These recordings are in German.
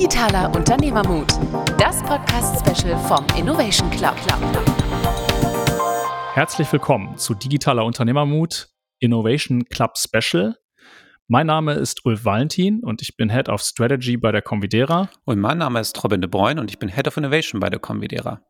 Digitaler Unternehmermut, das Podcast-Special vom Innovation Club. Herzlich willkommen zu Digitaler Unternehmermut Innovation Club Special. Mein Name ist Ulf Valentin und ich bin Head of Strategy bei der Convidera. Und mein Name ist Robin de Bruyne und ich bin Head of Innovation bei der Convidera.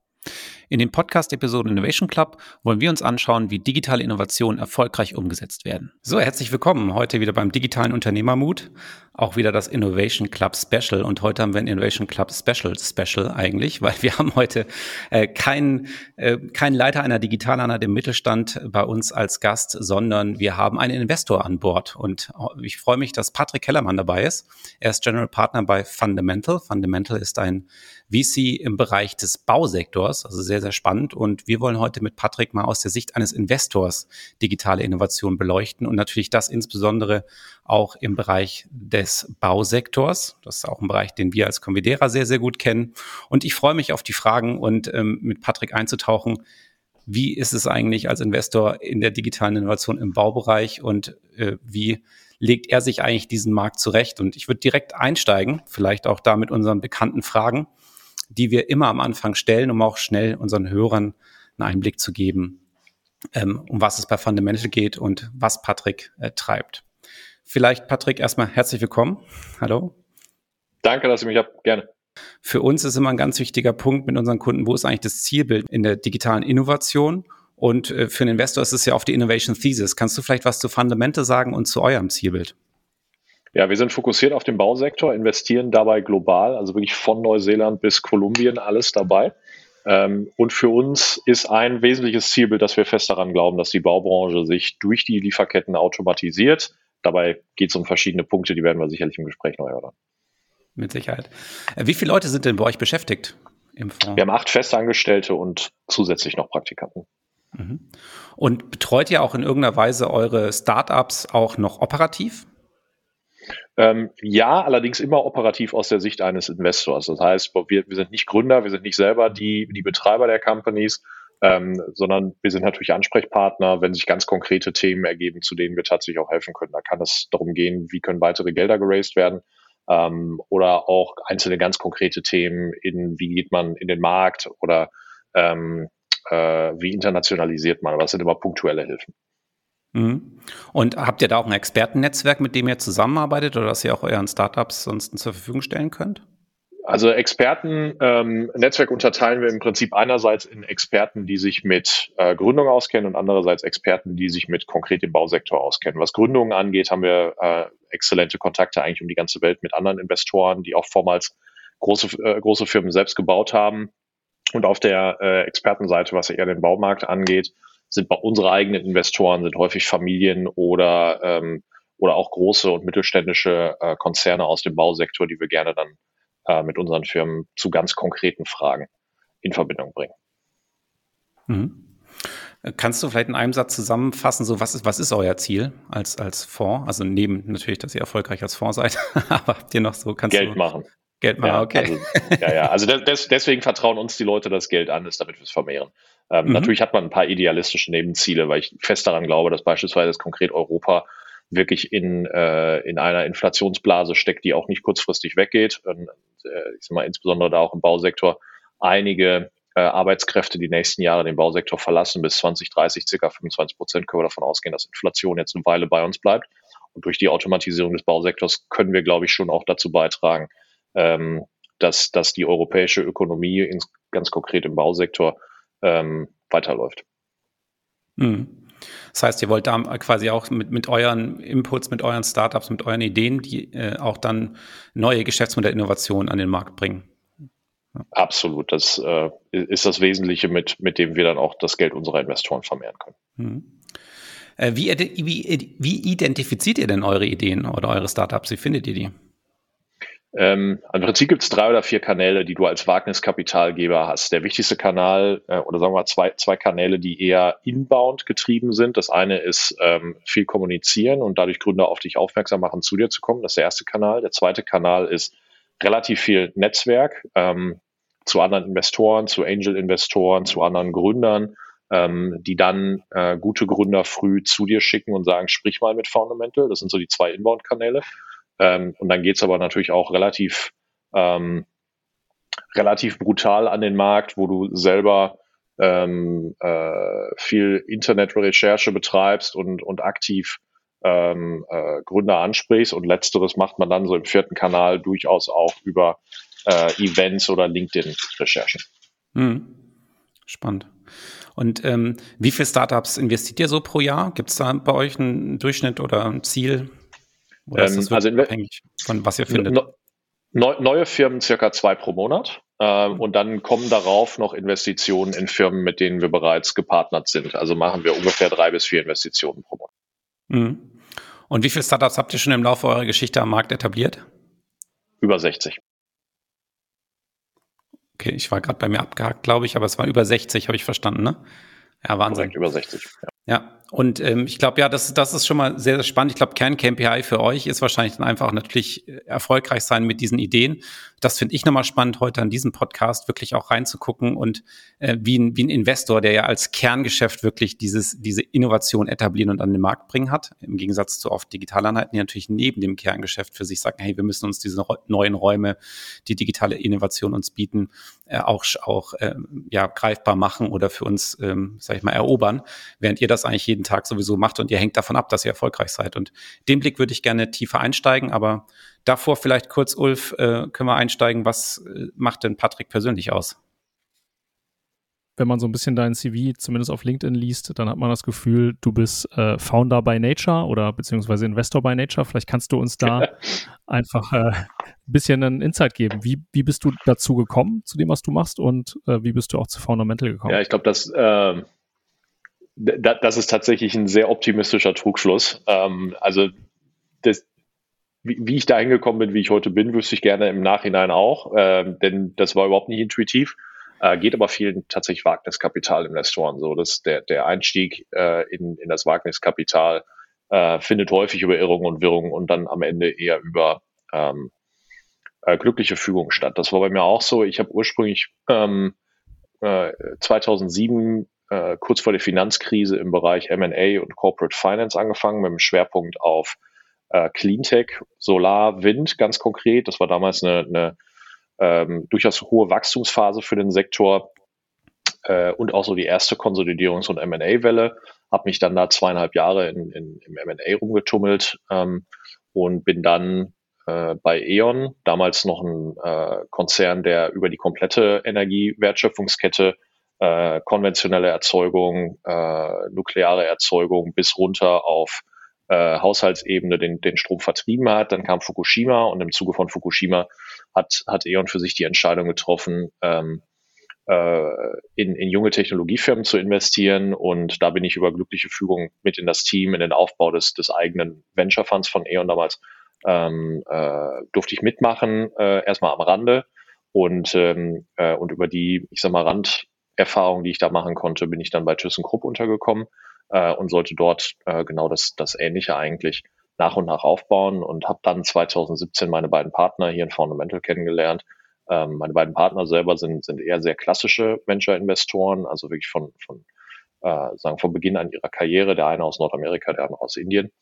In den Podcast-Episoden Innovation Club wollen wir uns anschauen, wie digitale Innovationen erfolgreich umgesetzt werden. So, herzlich willkommen heute wieder beim digitalen Unternehmermut. Auch wieder das Innovation Club Special. Und heute haben wir ein Innovation Club Special Special eigentlich, weil wir haben heute äh, keinen äh, kein Leiter einer Digitaleinheit im Mittelstand bei uns als Gast, sondern wir haben einen Investor an Bord. Und ich freue mich, dass Patrick Kellermann dabei ist. Er ist General Partner bei Fundamental. Fundamental ist ein VC im Bereich des Bausektors, also sehr, sehr spannend. Und wir wollen heute mit Patrick mal aus der Sicht eines Investors digitale Innovation beleuchten und natürlich das insbesondere auch im Bereich des Bausektors. Das ist auch ein Bereich, den wir als Convidera sehr, sehr gut kennen. Und ich freue mich auf die Fragen und ähm, mit Patrick einzutauchen. Wie ist es eigentlich als Investor in der digitalen Innovation im Baubereich und äh, wie legt er sich eigentlich diesen Markt zurecht? Und ich würde direkt einsteigen, vielleicht auch da mit unseren bekannten Fragen die wir immer am Anfang stellen, um auch schnell unseren Hörern einen Einblick zu geben, ähm, um was es bei Fundamental geht und was Patrick äh, treibt. Vielleicht, Patrick, erstmal herzlich willkommen. Hallo. Danke, dass ihr mich habt. Gerne. Für uns ist immer ein ganz wichtiger Punkt mit unseren Kunden, wo ist eigentlich das Zielbild in der digitalen Innovation? Und äh, für einen Investor ist es ja auf die Innovation Thesis. Kannst du vielleicht was zu Fundamente sagen und zu eurem Zielbild? Ja, wir sind fokussiert auf den Bausektor, investieren dabei global, also wirklich von Neuseeland bis Kolumbien alles dabei. Ähm, und für uns ist ein wesentliches Zielbild, dass wir fest daran glauben, dass die Baubranche sich durch die Lieferketten automatisiert. Dabei geht es um verschiedene Punkte, die werden wir sicherlich im Gespräch neu hören. Mit Sicherheit. Äh, wie viele Leute sind denn bei euch beschäftigt im Fonds? Wir haben acht Festangestellte und zusätzlich noch Praktikanten. Mhm. Und betreut ihr auch in irgendeiner Weise eure Startups auch noch operativ? Ähm, ja, allerdings immer operativ aus der Sicht eines Investors. Das heißt, wir, wir sind nicht Gründer, wir sind nicht selber die, die Betreiber der Companies, ähm, sondern wir sind natürlich Ansprechpartner, wenn sich ganz konkrete Themen ergeben, zu denen wir tatsächlich auch helfen können. Da kann es darum gehen, wie können weitere Gelder geraced werden ähm, oder auch einzelne ganz konkrete Themen in, wie geht man in den Markt oder ähm, äh, wie internationalisiert man. Aber das sind immer punktuelle Hilfen. Mhm. Und habt ihr da auch ein Expertennetzwerk, mit dem ihr zusammenarbeitet oder das ihr auch euren Startups sonst zur Verfügung stellen könnt? Also Experten-Netzwerk ähm, unterteilen wir im Prinzip einerseits in Experten, die sich mit äh, Gründung auskennen und andererseits Experten, die sich mit konkret dem Bausektor auskennen. Was Gründungen angeht, haben wir äh, exzellente Kontakte eigentlich um die ganze Welt mit anderen Investoren, die auch vormals große, äh, große Firmen selbst gebaut haben. Und auf der äh, Expertenseite, was eher den Baumarkt angeht, sind bei unsere eigenen Investoren, sind häufig Familien oder, ähm, oder auch große und mittelständische äh, Konzerne aus dem Bausektor, die wir gerne dann äh, mit unseren Firmen zu ganz konkreten Fragen in Verbindung bringen. Mhm. Kannst du vielleicht in einem Satz zusammenfassen, so was ist, was ist euer Ziel als, als Fonds? Also neben natürlich, dass ihr erfolgreich als Fonds seid, aber habt ihr noch so, kannst Geld du machen. Geld machen, ja, okay. Also, ja, ja, also des, deswegen vertrauen uns die Leute das Geld an, ist damit wir es vermehren. Ähm, mhm. Natürlich hat man ein paar idealistische Nebenziele, weil ich fest daran glaube, dass beispielsweise das konkret Europa wirklich in, äh, in einer Inflationsblase steckt, die auch nicht kurzfristig weggeht. Und, äh, ich sag mal, insbesondere da auch im Bausektor einige äh, Arbeitskräfte die nächsten Jahre den Bausektor verlassen. Bis 2030 circa 25 Prozent können wir davon ausgehen, dass Inflation jetzt eine Weile bei uns bleibt. Und durch die Automatisierung des Bausektors können wir, glaube ich, schon auch dazu beitragen, ähm, dass, dass die europäische Ökonomie ins, ganz konkret im Bausektor ähm, weiterläuft. Mhm. Das heißt, ihr wollt da quasi auch mit, mit euren Inputs, mit euren Startups, mit euren Ideen, die äh, auch dann neue Geschäftsmodellinnovationen an den Markt bringen. Ja. Absolut. Das äh, ist das Wesentliche, mit, mit dem wir dann auch das Geld unserer Investoren vermehren können. Mhm. Äh, wie, wie, wie identifiziert ihr denn eure Ideen oder eure Startups? Wie findet ihr die? Ähm, Im Prinzip gibt es drei oder vier Kanäle, die du als Wagniskapitalgeber hast. Der wichtigste Kanal, äh, oder sagen wir mal zwei, zwei Kanäle, die eher inbound getrieben sind. Das eine ist ähm, viel kommunizieren und dadurch Gründer auf dich aufmerksam machen, zu dir zu kommen. Das ist der erste Kanal. Der zweite Kanal ist relativ viel Netzwerk ähm, zu anderen Investoren, zu Angel-Investoren, zu anderen Gründern, ähm, die dann äh, gute Gründer früh zu dir schicken und sagen, sprich mal mit Fundamental. Das sind so die zwei Inbound-Kanäle. Ähm, und dann geht's aber natürlich auch relativ ähm, relativ brutal an den Markt, wo du selber ähm, äh, viel Internetrecherche betreibst und, und aktiv ähm, äh, Gründer ansprichst. Und letzteres macht man dann so im vierten Kanal durchaus auch über äh, Events oder LinkedIn-Recherchen. Hm. Spannend. Und ähm, wie viele Startups investiert ihr so pro Jahr? Gibt es da bei euch einen Durchschnitt oder ein Ziel? Oder ist das ähm, also abhängig von was ihr findet? Ne, neue Firmen circa zwei pro Monat. Ähm, und dann kommen darauf noch Investitionen in Firmen, mit denen wir bereits gepartnert sind. Also machen wir ungefähr drei bis vier Investitionen pro Monat. Mhm. Und wie viele Startups habt ihr schon im Laufe eurer Geschichte am Markt etabliert? Über 60. Okay, ich war gerade bei mir abgehakt, glaube ich, aber es war über 60, habe ich verstanden, ne? Ja, Wahnsinn. Korrekt, über 60. Ja. ja. Und ähm, ich glaube, ja, das, das ist schon mal sehr, sehr spannend. Ich glaube, Kern-KPI für euch ist wahrscheinlich dann einfach natürlich äh, erfolgreich sein mit diesen Ideen. Das finde ich nochmal spannend, heute an diesem Podcast wirklich auch reinzugucken und äh, wie, ein, wie ein Investor, der ja als Kerngeschäft wirklich dieses, diese Innovation etablieren und an den Markt bringen hat, im Gegensatz zu oft Digitaleinheiten, die natürlich neben dem Kerngeschäft für sich sagen, hey, wir müssen uns diese neuen Räume, die digitale Innovation uns bieten, äh, auch, auch äh, ja, greifbar machen oder für uns, ähm, sag ich mal, erobern, während ihr das eigentlich jeden jeden Tag sowieso macht und ihr hängt davon ab, dass ihr erfolgreich seid. Und den Blick würde ich gerne tiefer einsteigen, aber davor vielleicht kurz, Ulf, äh, können wir einsteigen, was äh, macht denn Patrick persönlich aus? wenn man so ein bisschen dein CV zumindest auf LinkedIn liest, dann hat man das Gefühl, du bist äh, Founder by Nature oder beziehungsweise Investor by Nature. Vielleicht kannst du uns da einfach äh, ein bisschen einen Insight geben. Wie, wie bist du dazu gekommen, zu dem, was du machst und äh, wie bist du auch zu Fundamental gekommen? Ja, ich glaube, das äh, das ist tatsächlich ein sehr optimistischer Trugschluss. Ähm, also das, wie, wie, ich da hingekommen bin, wie ich heute bin, wüsste ich gerne im Nachhinein auch, äh, denn das war überhaupt nicht intuitiv. Äh, geht aber vielen tatsächlich Wagniskapitalinvestoren so. dass der, der Einstieg äh, in, in das Wagniskapital äh, findet häufig über Irrungen und Wirrungen und dann am Ende eher über ähm, äh, glückliche Fügung statt. Das war bei mir auch so. Ich habe ursprünglich ähm, äh, 2007 äh, kurz vor der Finanzkrise im Bereich M&A und Corporate Finance angefangen mit dem Schwerpunkt auf äh, Cleantech, Solar, Wind ganz konkret. Das war damals eine, eine ähm, durchaus hohe Wachstumsphase für den Sektor äh, und auch so die erste Konsolidierungs- und M&A-Welle. Habe mich dann da zweieinhalb Jahre in, in, im M&A rumgetummelt ähm, und bin dann äh, bei E.ON, damals noch ein äh, Konzern, der über die komplette Energiewertschöpfungskette äh, konventionelle Erzeugung, äh, nukleare Erzeugung bis runter auf äh, Haushaltsebene den, den Strom vertrieben hat. Dann kam Fukushima und im Zuge von Fukushima hat, hat E.ON für sich die Entscheidung getroffen, ähm, äh, in, in junge Technologiefirmen zu investieren. Und da bin ich über glückliche Fügung mit in das Team, in den Aufbau des, des eigenen Venture Funds von E.ON damals ähm, äh, durfte ich mitmachen, äh, erstmal am Rande. Und, ähm, äh, und über die, ich sag mal, Rand, Erfahrung, die ich da machen konnte, bin ich dann bei ThyssenKrupp untergekommen äh, und sollte dort äh, genau das, das Ähnliche eigentlich nach und nach aufbauen und habe dann 2017 meine beiden Partner hier in Fundamental kennengelernt. Ähm, meine beiden Partner selber sind, sind eher sehr klassische Venture-Investoren, also wirklich von, von äh, sagen von Beginn an ihrer Karriere, der eine aus Nordamerika, der andere aus Indien.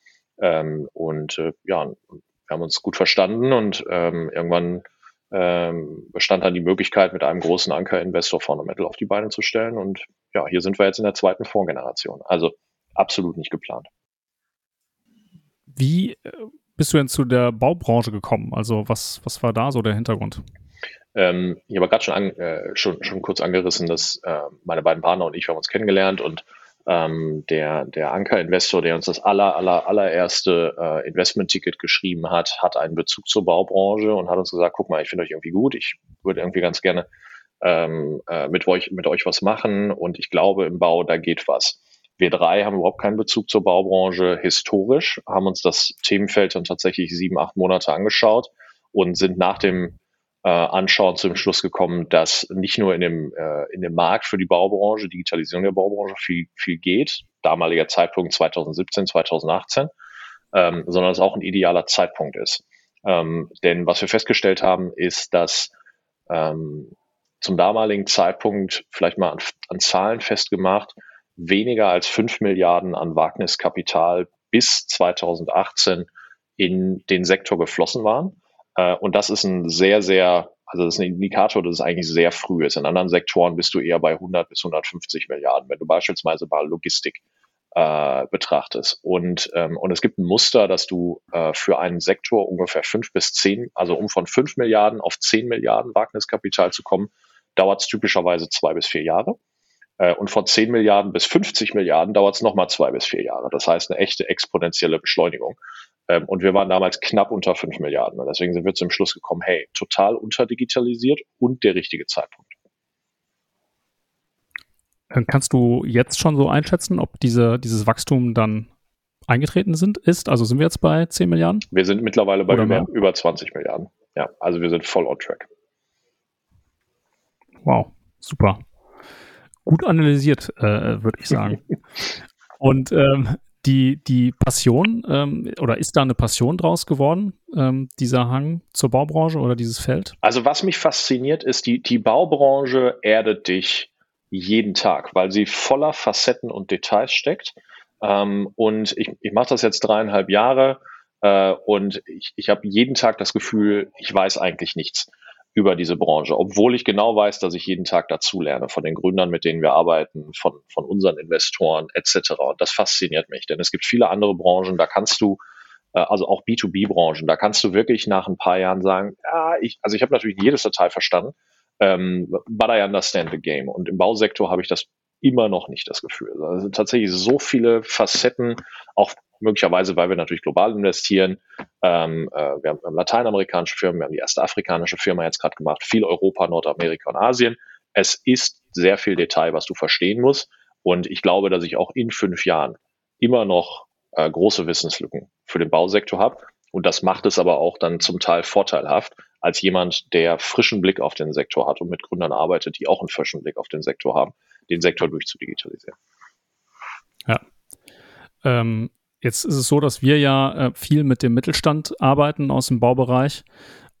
Ähm, und äh, ja, wir haben uns gut verstanden und ähm, irgendwann ähm, bestand dann die Möglichkeit, mit einem großen Anker-Investor Fundamental auf die Beine zu stellen. Und ja, hier sind wir jetzt in der zweiten Fondsgeneration. Also absolut nicht geplant. Wie äh, bist du denn zu der Baubranche gekommen? Also was, was war da so der Hintergrund? Ähm, ich habe gerade schon, an, äh, schon, schon kurz angerissen, dass äh, meine beiden Partner und ich haben uns kennengelernt und ähm, der, der Anker-Investor, der uns das aller, aller, allererste äh, Investment-Ticket geschrieben hat, hat einen Bezug zur Baubranche und hat uns gesagt, guck mal, ich finde euch irgendwie gut, ich würde irgendwie ganz gerne ähm, äh, mit, euch, mit euch was machen und ich glaube im Bau, da geht was. Wir drei haben überhaupt keinen Bezug zur Baubranche historisch, haben uns das Themenfeld dann tatsächlich sieben, acht Monate angeschaut und sind nach dem äh, anschauen, zu dem Schluss gekommen, dass nicht nur in dem, äh, in dem Markt für die Baubranche, Digitalisierung der Baubranche viel, viel geht, damaliger Zeitpunkt 2017, 2018, ähm, sondern es auch ein idealer Zeitpunkt ist. Ähm, denn was wir festgestellt haben, ist, dass ähm, zum damaligen Zeitpunkt vielleicht mal an, an Zahlen festgemacht, weniger als fünf Milliarden an Wagniskapital bis 2018 in den Sektor geflossen waren Äh, und das ist ein sehr, sehr, also das ist ein Indikator, dass es eigentlich sehr früh ist. In anderen Sektoren bist du eher bei 100 bis 150 Milliarden, wenn du beispielsweise mal Logistik äh, betrachtest. Und, ähm, und es gibt ein Muster, dass du äh, für einen Sektor ungefähr fünf bis zehn, also um von fünf Milliarden auf zehn Milliarden Wagniskapital zu kommen, dauert es typischerweise zwei bis vier Jahre. Äh, und von 10 Milliarden bis 50 Milliarden dauert es nochmal zwei bis vier Jahre. Das heißt eine echte exponentielle Beschleunigung. Ähm, und wir waren damals knapp unter 5 Milliarden. Und deswegen sind wir zum Schluss gekommen, hey, total unterdigitalisiert und der richtige Zeitpunkt. Kannst du jetzt schon so einschätzen, ob diese, dieses Wachstum dann eingetreten sind, ist? Also sind wir jetzt bei 10 Milliarden? Wir sind mittlerweile bei über, über 20 Milliarden. Ja, also wir sind voll on track. Wow, super. Gut analysiert, äh, würde ich sagen. Und ähm, die, die Passion, ähm, oder ist da eine Passion draus geworden, ähm, dieser Hang zur Baubranche oder dieses Feld? Also was mich fasziniert, ist, die, die Baubranche erdet dich jeden Tag, weil sie voller Facetten und Details steckt. Ähm, und ich, ich mache das jetzt dreieinhalb Jahre äh, und ich, ich habe jeden Tag das Gefühl, ich weiß eigentlich nichts über diese Branche, obwohl ich genau weiß, dass ich jeden Tag dazu lerne von den Gründern, mit denen wir arbeiten, von, von unseren Investoren etc. Und das fasziniert mich, denn es gibt viele andere Branchen, da kannst du äh, also auch B2B-Branchen, da kannst du wirklich nach ein paar Jahren sagen, ja, ich, also ich habe natürlich jedes Detail verstanden, ähm, but I understand the game. Und im Bausektor habe ich das immer noch nicht das Gefühl. Also tatsächlich so viele Facetten, auch möglicherweise, weil wir natürlich global investieren. Ähm, äh, wir, haben, lateinamerikanische Firmen, wir haben die erste afrikanische Firma jetzt gerade gemacht, viel Europa, Nordamerika und Asien. Es ist sehr viel Detail, was du verstehen musst. Und ich glaube, dass ich auch in fünf Jahren immer noch äh, große Wissenslücken für den Bausektor habe. Und das macht es aber auch dann zum Teil vorteilhaft, als jemand, der frischen Blick auf den Sektor hat und mit Gründern arbeitet, die auch einen frischen Blick auf den Sektor haben, den Sektor durchzudigitalisieren. Ja. Ähm, jetzt ist es so, dass wir ja äh, viel mit dem Mittelstand arbeiten aus dem Baubereich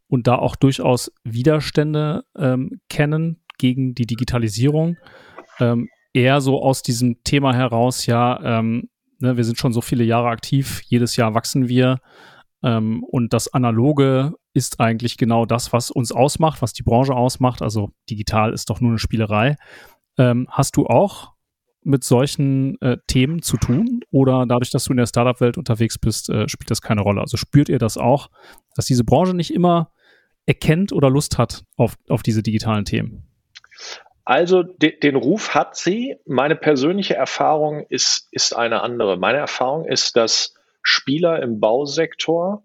und da auch durchaus Widerstände ähm, kennen gegen die Digitalisierung. Ähm, eher so aus diesem Thema heraus, ja, ähm, ne, wir sind schon so viele Jahre aktiv, jedes Jahr wachsen wir ähm, und das Analoge ist eigentlich genau das, was uns ausmacht, was die Branche ausmacht. Also digital ist doch nur eine Spielerei. Ähm, hast du auch mit solchen äh, Themen zu tun oder dadurch, dass du in der Startup-Welt unterwegs bist, äh, spielt das keine Rolle? Also spürt ihr das auch, dass diese Branche nicht immer erkennt oder Lust hat auf, auf diese digitalen Themen? Also de, den Ruf hat sie. Meine persönliche Erfahrung ist, ist eine andere. Meine Erfahrung ist, dass Spieler im Bausektor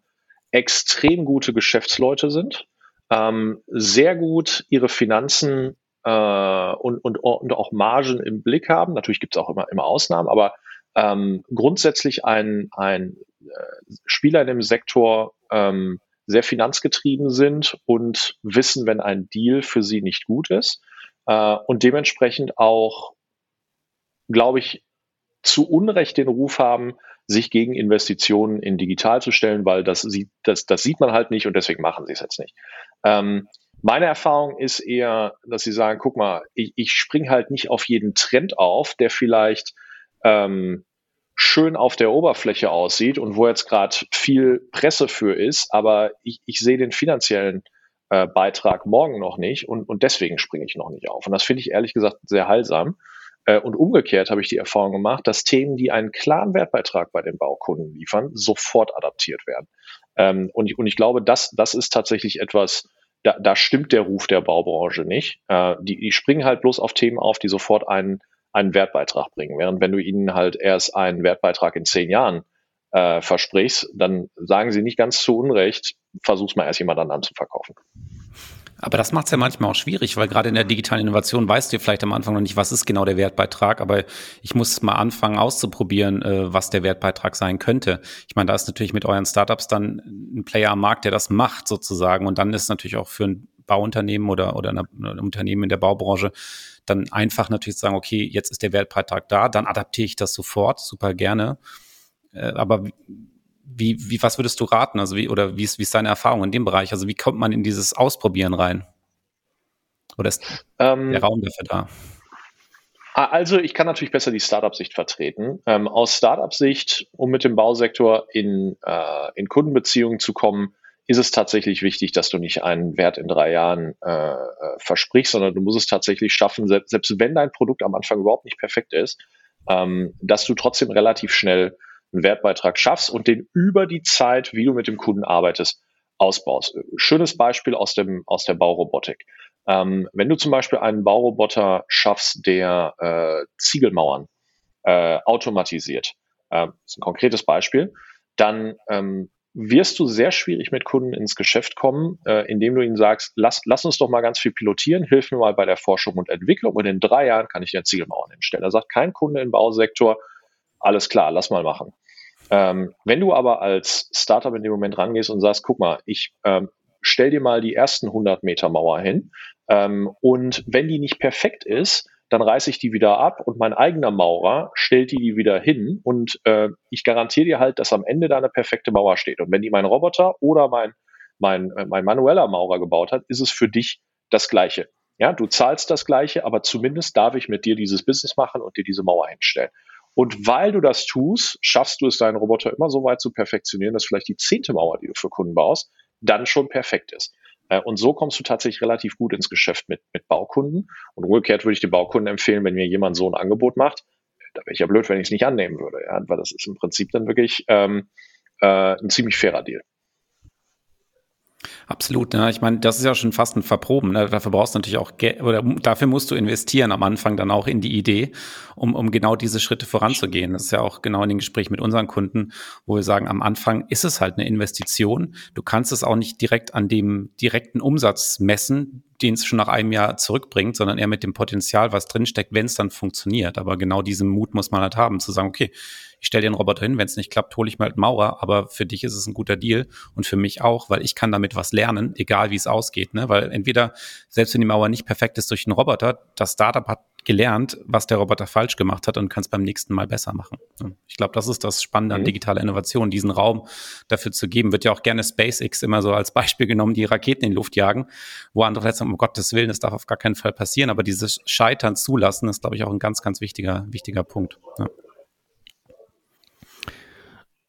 extrem gute Geschäftsleute sind, ähm, sehr gut ihre Finanzen äh, und, und, und auch Margen im Blick haben. Natürlich gibt es auch immer, immer Ausnahmen, aber ähm, grundsätzlich ein, ein äh, Spieler in dem Sektor ähm, sehr finanzgetrieben sind und wissen, wenn ein Deal für sie nicht gut ist äh, und dementsprechend auch, glaube ich, zu Unrecht den Ruf haben, sich gegen Investitionen in digital zu stellen, weil das sieht, das, das sieht man halt nicht und deswegen machen sie es jetzt nicht. Ähm, meine Erfahrung ist eher, dass sie sagen, guck mal, ich, ich spring halt nicht auf jeden Trend auf, der vielleicht ähm, schön auf der Oberfläche aussieht und wo jetzt gerade viel Presse für ist, aber ich, ich sehe den finanziellen äh, Beitrag morgen noch nicht und, und deswegen springe ich noch nicht auf. Und das finde ich ehrlich gesagt sehr heilsam. Äh, und umgekehrt habe ich die Erfahrung gemacht, dass Themen, die einen klaren Wertbeitrag bei den Baukunden liefern, sofort adaptiert werden. Ähm, und, ich, und ich glaube, das, das ist tatsächlich etwas, da, da stimmt der Ruf der Baubranche nicht. Äh, die, die springen halt bloß auf Themen auf, die sofort einen, einen Wertbeitrag bringen. Während wenn du ihnen halt erst einen Wertbeitrag in zehn Jahren äh, versprichst, dann sagen sie nicht ganz zu Unrecht, versuch's mal erst jemand anderen zu verkaufen. Aber das macht es ja manchmal auch schwierig, weil gerade in der digitalen Innovation weißt du vielleicht am Anfang noch nicht, was ist genau der Wertbeitrag, aber ich muss mal anfangen auszuprobieren, äh, was der Wertbeitrag sein könnte. Ich meine, da ist natürlich mit euren Startups dann ein Player am Markt, der das macht sozusagen und dann ist natürlich auch für ein Bauunternehmen oder, oder ein Unternehmen in der Baubranche dann einfach natürlich sagen, okay, jetzt ist der Wertbeitrag da, dann adaptiere ich das sofort, super gerne. Äh, aber wie, wie, was würdest du raten? Also wie, oder wie ist, wie ist deine Erfahrung in dem Bereich? Also wie kommt man in dieses Ausprobieren rein? Oder ist ähm, der Raum dafür da? Also ich kann natürlich besser die Startup-Sicht vertreten. Ähm, aus Startup-Sicht, um mit dem Bausektor in, äh, in Kundenbeziehungen zu kommen, ist es tatsächlich wichtig, dass du nicht einen Wert in drei Jahren äh, äh, versprichst, sondern du musst es tatsächlich schaffen, selbst, selbst wenn dein Produkt am Anfang überhaupt nicht perfekt ist, ähm, dass du trotzdem relativ schnell einen Wertbeitrag schaffst und den über die Zeit, wie du mit dem Kunden arbeitest, ausbaust. Schönes Beispiel aus dem aus der Baurobotik. Ähm, wenn du zum Beispiel einen Bauroboter schaffst, der äh, Ziegelmauern äh, automatisiert, äh, ist ein konkretes Beispiel, dann ähm, wirst du sehr schwierig mit Kunden ins Geschäft kommen, äh, indem du ihnen sagst, lass, lass uns doch mal ganz viel pilotieren, hilf mir mal bei der Forschung und Entwicklung und in drei Jahren kann ich dir Ziegelmauern hinstellen. Da sagt kein Kunde im Bausektor, alles klar, lass mal machen. Ähm, wenn du aber als Startup in dem Moment rangehst und sagst, guck mal, ich ähm, stell dir mal die ersten 100 Meter Mauer hin ähm, und wenn die nicht perfekt ist, dann reiße ich die wieder ab und mein eigener Maurer stellt die wieder hin und äh, ich garantiere dir halt, dass am Ende da eine perfekte Mauer steht. Und wenn die mein Roboter oder mein, mein, äh, mein manueller Maurer gebaut hat, ist es für dich das Gleiche. Ja, du zahlst das Gleiche, aber zumindest darf ich mit dir dieses Business machen und dir diese Mauer hinstellen. Und weil du das tust, schaffst du es, deinen Roboter immer so weit zu perfektionieren, dass vielleicht die zehnte Mauer, die du für Kunden baust, dann schon perfekt ist. Äh, und so kommst du tatsächlich relativ gut ins Geschäft mit, mit Baukunden. Und umgekehrt würde ich den Baukunden empfehlen, wenn mir jemand so ein Angebot macht, da wäre ich ja blöd, wenn ich es nicht annehmen würde, ja, weil das ist im Prinzip dann wirklich ähm, äh, ein ziemlich fairer Deal. Absolut, ne? ich meine, das ist ja schon fast ein Verproben. Ne? Dafür brauchst du natürlich auch, Geld, oder dafür musst du investieren am Anfang dann auch in die Idee, um, um genau diese Schritte voranzugehen. Das ist ja auch genau in den Gesprächen mit unseren Kunden, wo wir sagen, am Anfang ist es halt eine Investition. Du kannst es auch nicht direkt an dem direkten Umsatz messen, den es schon nach einem Jahr zurückbringt, sondern eher mit dem Potenzial, was drinsteckt, wenn es dann funktioniert. Aber genau diesen Mut muss man halt haben, zu sagen, okay, ich stelle den Roboter hin, wenn es nicht klappt, hole ich mal halt Maurer, aber für dich ist es ein guter Deal und für mich auch, weil ich kann damit was lernen, egal wie es ausgeht. Ne? Weil entweder, selbst wenn die Mauer nicht perfekt ist durch einen Roboter, das Startup hat gelernt, was der Roboter falsch gemacht hat und kann es beim nächsten Mal besser machen. Ich glaube, das ist das Spannende an mhm. digitaler Innovation, diesen Raum dafür zu geben. Wird ja auch gerne SpaceX immer so als Beispiel genommen, die Raketen in die Luft jagen, wo andere jetzt sagen, um Gottes Willen, das darf auf gar keinen Fall passieren. Aber dieses Scheitern zulassen, ist, glaube ich, auch ein ganz, ganz wichtiger, wichtiger Punkt. Ja.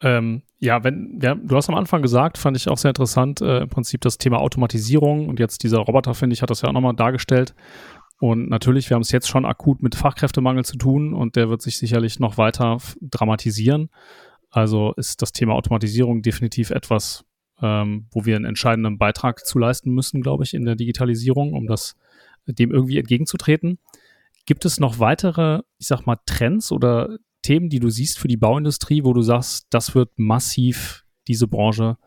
Ähm, ja, wenn, ja, du hast am Anfang gesagt, fand ich auch sehr interessant, äh, im Prinzip das Thema Automatisierung und jetzt dieser Roboter, finde ich, hat das ja auch nochmal dargestellt. Und natürlich, wir haben es jetzt schon akut mit Fachkräftemangel zu tun und der wird sich sicherlich noch weiter dramatisieren. Also ist das Thema Automatisierung definitiv etwas, ähm, wo wir einen entscheidenden Beitrag zu leisten müssen, glaube ich, in der Digitalisierung, um das dem irgendwie entgegenzutreten. Gibt es noch weitere, ich sag mal, Trends oder Themen, die du siehst für die Bauindustrie, wo du sagst, das wird massiv diese Branche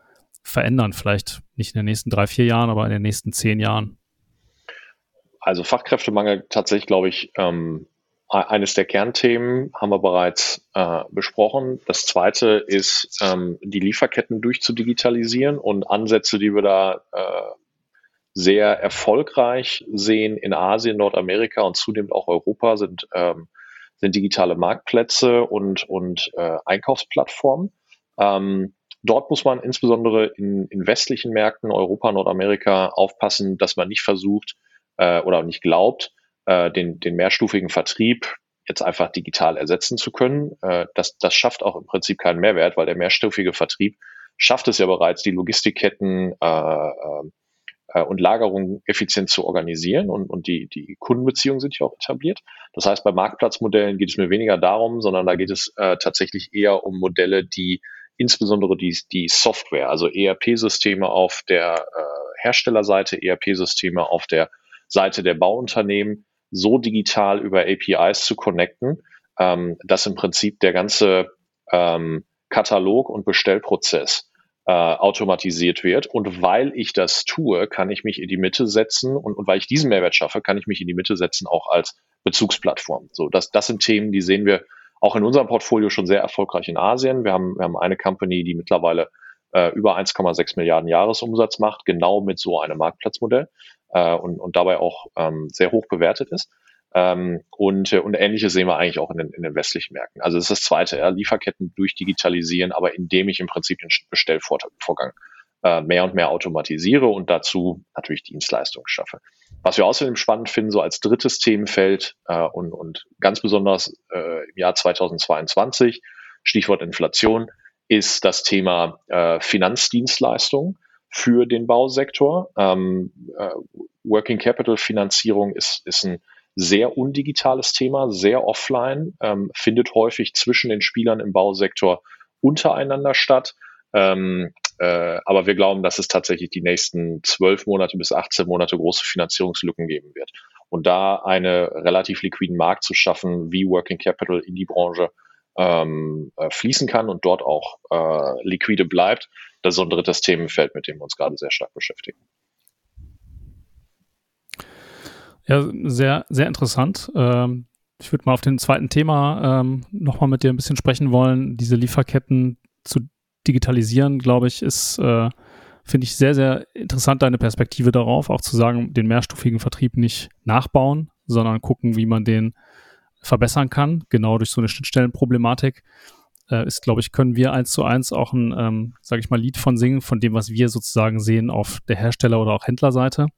verändern? Vielleicht nicht in den nächsten drei, vier Jahren, aber in den nächsten zehn Jahren? Also Fachkräftemangel tatsächlich, glaube ich, ähm, e-, eines der Kernthemen haben wir bereits äh, besprochen. Das zweite ist, ähm, die Lieferketten durchzudigitalisieren und Ansätze, die wir da äh, sehr erfolgreich sehen in Asien, Nordamerika und zunehmend auch Europa, sind ähm, sind digitale Marktplätze und, und äh, Einkaufsplattformen. Ähm, dort muss man insbesondere in, in westlichen Märkten, Europa, Nordamerika, aufpassen, dass man nicht versucht äh, oder nicht glaubt, äh, den, den mehrstufigen Vertrieb jetzt einfach digital ersetzen zu können. Äh, das, das schafft auch im Prinzip keinen Mehrwert, weil der mehrstufige Vertrieb schafft es ja bereits, die Logistikketten äh, äh, und Lagerung effizient zu organisieren und, und die, die Kundenbeziehungen sind ja auch etabliert. Das heißt, bei Marktplatzmodellen geht es mir weniger darum, sondern da geht es äh, tatsächlich eher um Modelle, die insbesondere die, die Software, also ERP-Systeme auf der äh, Herstellerseite, ERP-Systeme auf der Seite der Bauunternehmen so digital über APIs zu connecten, ähm, dass im Prinzip der ganze ähm, Katalog und Bestellprozess äh, automatisiert wird. Und weil ich das tue, kann ich mich in die Mitte setzen und, und weil ich diesen Mehrwert schaffe, kann ich mich in die Mitte setzen, auch als Bezugsplattform. So, das, das sind Themen, die sehen wir auch in unserem Portfolio schon sehr erfolgreich in Asien. Wir haben, wir haben eine Company, die mittlerweile äh, über 1,6 Milliarden Jahresumsatz macht, genau mit so einem Marktplatzmodell äh, und, und dabei auch ähm, sehr hoch bewertet ist. Ähm, und, äh, und ähnliches sehen wir eigentlich auch in den, in den westlichen Märkten. Also das ist das Zweite, ja, Lieferketten durchdigitalisieren, aber indem ich im Prinzip den Bestellvorgang äh, mehr und mehr automatisiere und dazu natürlich Dienstleistungen schaffe. Was wir außerdem spannend finden, so als drittes Themenfeld äh, und, und ganz besonders äh, im Jahr 2022, Stichwort Inflation, ist das Thema äh, Finanzdienstleistungen. für den Bausektor. Ähm, äh, Working Capital Finanzierung ist, ist ein sehr undigitales Thema, sehr offline, ähm, findet häufig zwischen den Spielern im Bausektor untereinander statt. Ähm, äh, aber wir glauben, dass es tatsächlich die nächsten zwölf Monate bis 18 Monate große Finanzierungslücken geben wird. Und da eine relativ liquiden Markt zu schaffen, wie Working Capital in die Branche ähm, äh, fließen kann und dort auch äh, liquide bleibt, das ist so ein drittes Themenfeld, mit dem wir uns gerade sehr stark beschäftigen. Ja, sehr, sehr interessant. Ähm, ich würde mal auf den zweiten Thema ähm, nochmal mit dir ein bisschen sprechen wollen. Diese Lieferketten zu digitalisieren, glaube ich, ist, äh, finde ich, sehr, sehr interessant, deine Perspektive darauf, auch zu sagen, den mehrstufigen Vertrieb nicht nachbauen, sondern gucken, wie man den verbessern kann, genau durch so eine Schnittstellenproblematik. Äh, ist, glaube ich, können wir eins zu eins auch ein, ähm, sage ich mal, Lied von singen, von dem, was wir sozusagen sehen auf der Hersteller- oder auch Händlerseite.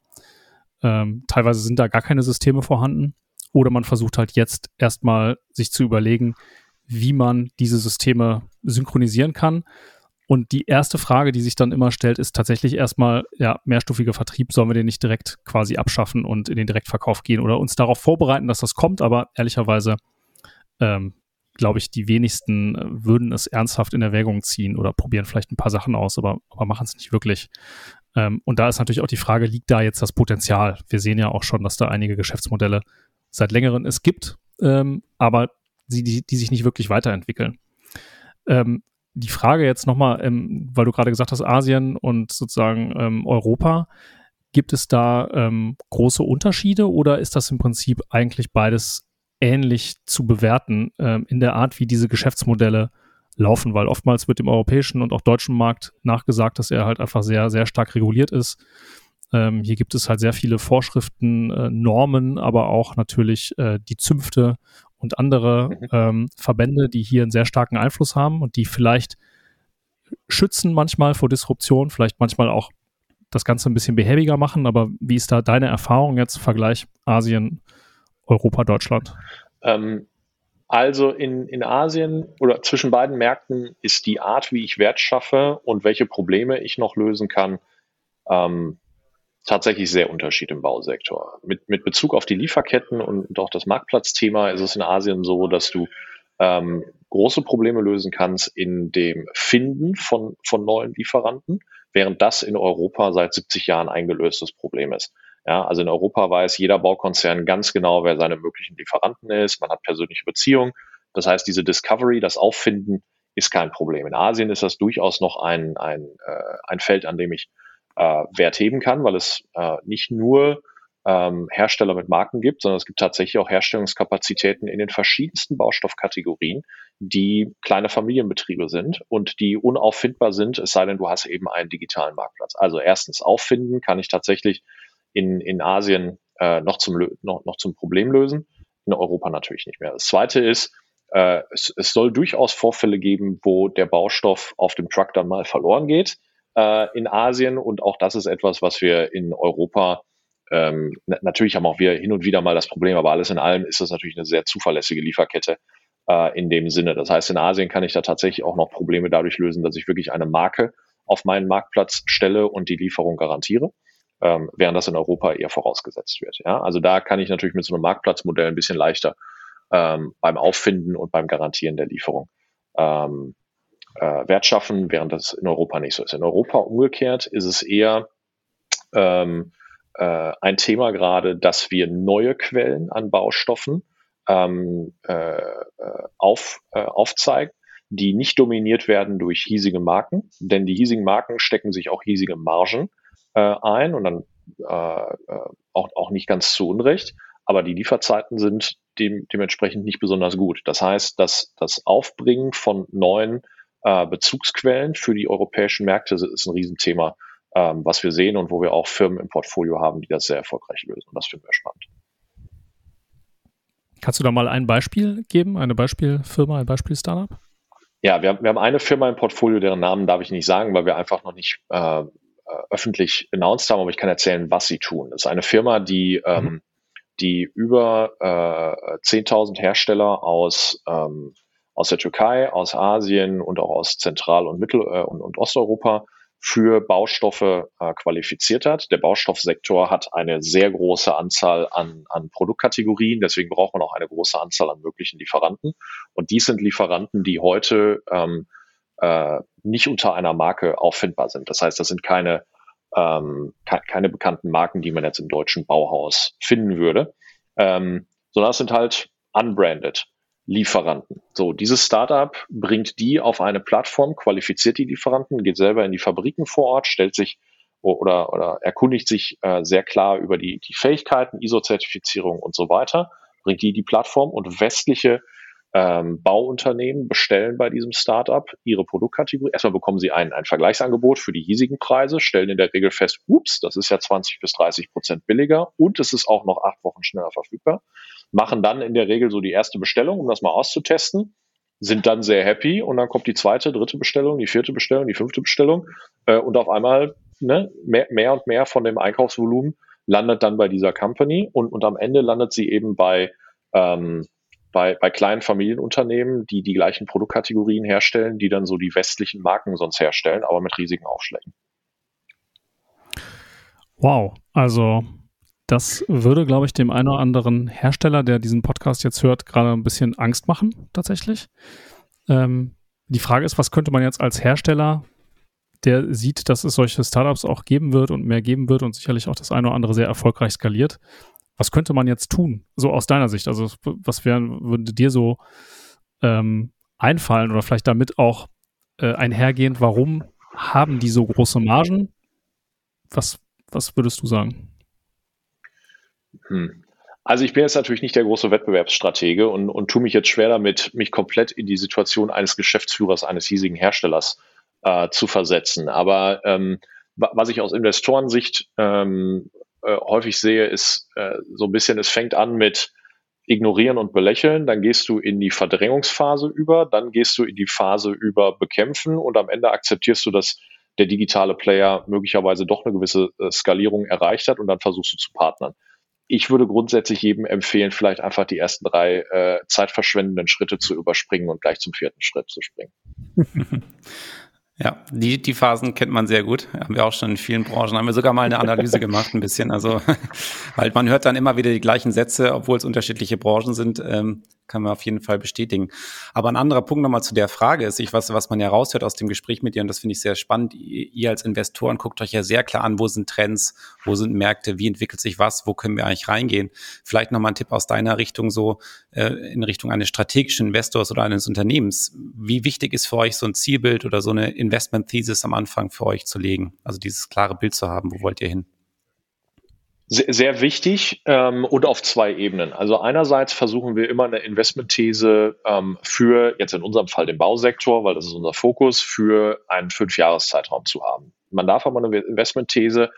Ähm, teilweise sind da gar keine Systeme vorhanden. Oder man versucht halt jetzt erstmal sich zu überlegen, wie man diese Systeme synchronisieren kann. Und die erste Frage, die sich dann immer stellt, ist tatsächlich erstmal, ja, mehrstufiger Vertrieb, sollen wir den nicht direkt quasi abschaffen und in den Direktverkauf gehen oder uns darauf vorbereiten, dass das kommt, aber ehrlicherweise ähm, glaube ich, die wenigsten äh, würden es ernsthaft in Erwägung ziehen oder probieren vielleicht ein paar Sachen aus, aber, aber machen es nicht wirklich. Ähm, und da ist natürlich auch die Frage, liegt da jetzt das Potenzial? Wir sehen ja auch schon, dass da einige Geschäftsmodelle seit längerem es gibt, ähm, aber sie, die, die sich nicht wirklich weiterentwickeln. Ähm, die Frage jetzt nochmal, ähm, weil du gerade gesagt hast, Asien und sozusagen ähm, Europa, gibt es da ähm, große Unterschiede oder ist das im Prinzip eigentlich beides ähnlich zu bewerten ähm, in der Art, wie diese Geschäftsmodelle laufen? Weil oftmals wird im europäischen und auch deutschen Markt nachgesagt, dass er halt einfach sehr, sehr stark reguliert ist. Ähm, hier gibt es halt sehr viele Vorschriften, äh, Normen, aber auch natürlich äh, die Zünfte und andere mhm. ähm, Verbände, die hier einen sehr starken Einfluss haben und die vielleicht schützen manchmal vor Disruption, vielleicht manchmal auch das Ganze ein bisschen behäbiger machen. Aber wie ist da deine Erfahrung jetzt Vergleich Asien, Europa, Deutschland? Ähm, also in, in Asien oder zwischen beiden Märkten ist die Art, wie ich Wert schaffe und welche Probleme ich noch lösen kann, ähm, tatsächlich sehr Unterschied im Bausektor. Mit, mit Bezug auf die Lieferketten und auch das Marktplatzthema ist es in Asien so, dass du ähm, große Probleme lösen kannst in dem Finden von, von neuen Lieferanten, während das in Europa seit 70 Jahren ein gelöstes Problem ist. Ja, also in Europa weiß jeder Baukonzern ganz genau, wer seine möglichen Lieferanten ist. Man hat persönliche Beziehungen. Das heißt, diese Discovery, das Auffinden ist kein Problem. In Asien ist das durchaus noch ein, ein, äh, ein Feld, an dem ich äh, Wert heben kann, weil es äh, nicht nur ähm, Hersteller mit Marken gibt, sondern es gibt tatsächlich auch Herstellungskapazitäten in den verschiedensten Baustoffkategorien, die kleine Familienbetriebe sind und die unauffindbar sind, es sei denn, du hast eben einen digitalen Marktplatz. Also erstens auffinden kann ich tatsächlich in, in Asien äh, noch, zum, noch, noch zum Problem lösen, in Europa natürlich nicht mehr. Das zweite ist, äh, es, es soll durchaus Vorfälle geben, wo der Baustoff auf dem Truck dann mal verloren geht äh, in Asien und auch das ist etwas, was wir in Europa ähm, natürlich haben auch wir hin und wieder mal das Problem, aber alles in allem ist das natürlich eine sehr zuverlässige Lieferkette äh, in dem Sinne. Das heißt, in Asien kann ich da tatsächlich auch noch Probleme dadurch lösen, dass ich wirklich eine Marke auf meinen Marktplatz stelle und die Lieferung garantiere, ähm, während das in Europa eher vorausgesetzt wird. Ja? Also da kann ich natürlich mit so einem Marktplatzmodell ein bisschen leichter ähm, beim Auffinden und beim Garantieren der Lieferung ähm, äh, Wert schaffen, während das in Europa nicht so ist. In Europa umgekehrt ist es eher ähm, äh, ein Thema gerade, dass wir neue Quellen an Baustoffen ähm, äh, äh auf, äh, aufzeigen, die nicht dominiert werden durch hiesige Marken, denn die hiesigen Marken stecken sich auch hiesige Margen äh, ein und dann äh, äh auch, auch nicht ganz zu Unrecht, aber die Lieferzeiten sind dem, dementsprechend nicht besonders gut. Das heißt, dass das Aufbringen von neuen äh, Bezugsquellen für die europäischen Märkte ist ein Riesenthema, ähm, was wir sehen und wo wir auch Firmen im Portfolio haben, die das sehr erfolgreich lösen. Und das finden wir spannend. Kannst du da mal ein Beispiel geben, eine Beispielfirma, ein Beispiel-Startup? Ja, wir haben, wir haben eine Firma im Portfolio, deren Namen darf ich nicht sagen, weil wir einfach noch nicht äh öffentlich announced haben, aber ich kann erzählen, was sie tun. Das ist eine Firma, die, ähm, mhm. die über äh, 10.000 Hersteller aus ähm, aus der Türkei, aus Asien und auch aus Zentral- und Mittel- äh, und, und Osteuropa für Baustoffe äh, qualifiziert hat. Der Baustoffsektor hat eine sehr große Anzahl an, an Produktkategorien, deswegen braucht man auch eine große Anzahl an möglichen Lieferanten. Und dies sind Lieferanten, die heute ähm, äh, nicht unter einer Marke auffindbar sind. Das heißt, das sind keine, ähm, ke keine bekannten Marken, die man jetzt im deutschen Bauhaus finden würde, ähm, sondern das sind halt unbranded. Lieferanten. So, dieses Startup bringt die auf eine Plattform, qualifiziert die Lieferanten, geht selber in die Fabriken vor Ort, stellt sich oder, oder erkundigt sich äh, sehr klar über die, die Fähigkeiten, ISO-Zertifizierung und so weiter, bringt die die Plattform und westliche ähm, Bauunternehmen bestellen bei diesem Startup ihre Produktkategorie. Erstmal bekommen sie ein, ein Vergleichsangebot für die hiesigen Preise, stellen in der Regel fest, ups, das ist ja 20 bis 30 Prozent billiger und es ist auch noch acht Wochen schneller verfügbar. Machen dann in der Regel so die erste Bestellung, um das mal auszutesten, sind dann sehr happy und dann kommt die zweite, dritte Bestellung, die vierte Bestellung, die fünfte Bestellung äh, und auf einmal ne, mehr, mehr und mehr von dem Einkaufsvolumen landet dann bei dieser Company und, und am Ende landet sie eben bei ähm, bei, bei kleinen Familienunternehmen, die die gleichen Produktkategorien herstellen, die dann so die westlichen Marken sonst herstellen, aber mit riesigen Aufschlägen. Wow, also das würde, glaube ich, dem einen oder anderen Hersteller, der diesen Podcast jetzt hört, gerade ein bisschen Angst machen, tatsächlich. Ähm, die Frage ist, was könnte man jetzt als Hersteller, der sieht, dass es solche Startups auch geben wird und mehr geben wird und sicherlich auch das eine oder andere sehr erfolgreich skaliert, was könnte man jetzt tun? So aus deiner Sicht. Also, was wär, würde dir so ähm, einfallen oder vielleicht damit auch äh, einhergehend, warum haben die so große Margen? Was, was würdest du sagen? Hm. Also ich bin jetzt natürlich nicht der große Wettbewerbsstratege und, und tue mich jetzt schwer damit, mich komplett in die Situation eines Geschäftsführers eines hiesigen Herstellers äh, zu versetzen. Aber ähm, was ich aus Investorensicht ähm, äh, häufig sehe, ist äh, so ein bisschen, es fängt an mit ignorieren und belächeln, dann gehst du in die Verdrängungsphase über, dann gehst du in die Phase über bekämpfen und am Ende akzeptierst du, dass der digitale Player möglicherweise doch eine gewisse äh, Skalierung erreicht hat und dann versuchst du zu partnern. Ich würde grundsätzlich jedem empfehlen, vielleicht einfach die ersten drei äh, zeitverschwendenden Schritte zu überspringen und gleich zum vierten Schritt zu springen. Ja, die, die Phasen kennt man sehr gut. Haben wir auch schon in vielen Branchen. Haben wir sogar mal eine Analyse gemacht, ein bisschen. Also, weil man hört dann immer wieder die gleichen Sätze, obwohl es unterschiedliche Branchen sind. Ähm, kann man auf jeden Fall bestätigen. Aber ein anderer Punkt nochmal zu der Frage ist, ich weiß, was man ja raushört aus dem Gespräch mit dir, und das finde ich sehr spannend. Ihr als Investoren guckt euch ja sehr klar an, wo sind Trends, wo sind Märkte, wie entwickelt sich was, wo können wir eigentlich reingehen. Vielleicht nochmal ein Tipp aus deiner Richtung so, äh, in Richtung eines strategischen Investors oder eines Unternehmens. Wie wichtig ist für euch so ein Zielbild oder so eine Investment Thesis am Anfang für euch zu legen? Also dieses klare Bild zu haben, wo wollt ihr hin? Sehr, wichtig ähm, und auf zwei Ebenen. Also einerseits versuchen wir immer eine Investmentthese ähm, für, jetzt in unserem Fall den Bausektor, weil das ist unser Fokus, für einen Fünfjahreszeitraum zu haben. Man darf aber eine Investmentthese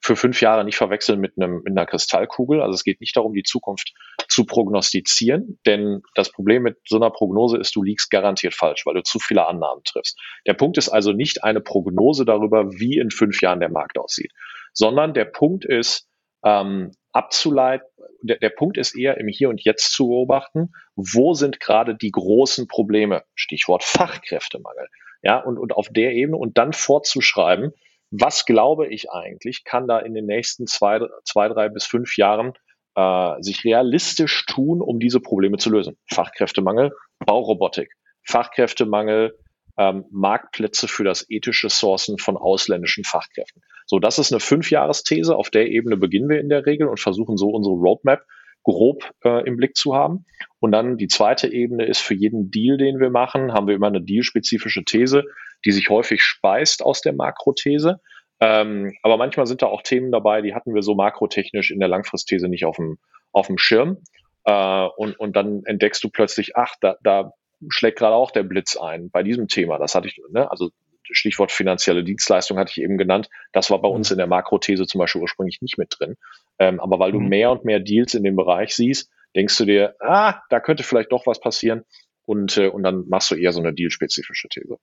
für fünf Jahre nicht verwechseln mit, einem, mit einer Kristallkugel. Also es geht nicht darum, die Zukunft zu prognostizieren, denn das Problem mit so einer Prognose ist, du liegst garantiert falsch, weil du zu viele Annahmen triffst. Der Punkt ist also nicht eine Prognose darüber, wie in fünf Jahren der Markt aussieht, sondern der Punkt ist, ähm, abzuleiten. Der, der Punkt ist eher im Hier und Jetzt zu beobachten, wo sind gerade die großen Probleme, Stichwort Fachkräftemangel. Ja, und, und auf der Ebene und dann vorzuschreiben, was glaube ich eigentlich, kann da in den nächsten zwei, zwei drei bis fünf Jahren äh, sich realistisch tun, um diese Probleme zu lösen. Fachkräftemangel, Baurobotik, Fachkräftemangel, ähm, Marktplätze für das ethische Sourcen von ausländischen Fachkräften. So, das ist eine Fünfjahresthese. Auf der Ebene beginnen wir in der Regel und versuchen so unsere Roadmap grob äh, im Blick zu haben. Und dann die zweite Ebene ist für jeden Deal, den wir machen, haben wir immer eine dealspezifische These, die sich häufig speist aus der Makrothese. Ähm, aber manchmal sind da auch Themen dabei, die hatten wir so makrotechnisch in der Langfristthese nicht auf dem, auf dem Schirm. Äh, und, und dann entdeckst du plötzlich, ach, da, da schlägt gerade auch der Blitz ein bei diesem Thema. Das hatte ich, ne, also Stichwort finanzielle Dienstleistung hatte ich eben genannt. Das war bei uns mhm. in der Makrothese zum Beispiel ursprünglich nicht mit drin. Ähm, aber weil du mhm. mehr und mehr Deals in dem Bereich siehst, denkst du dir, ah, da könnte vielleicht doch was passieren. Und, äh, und dann machst du eher so eine dealspezifische These.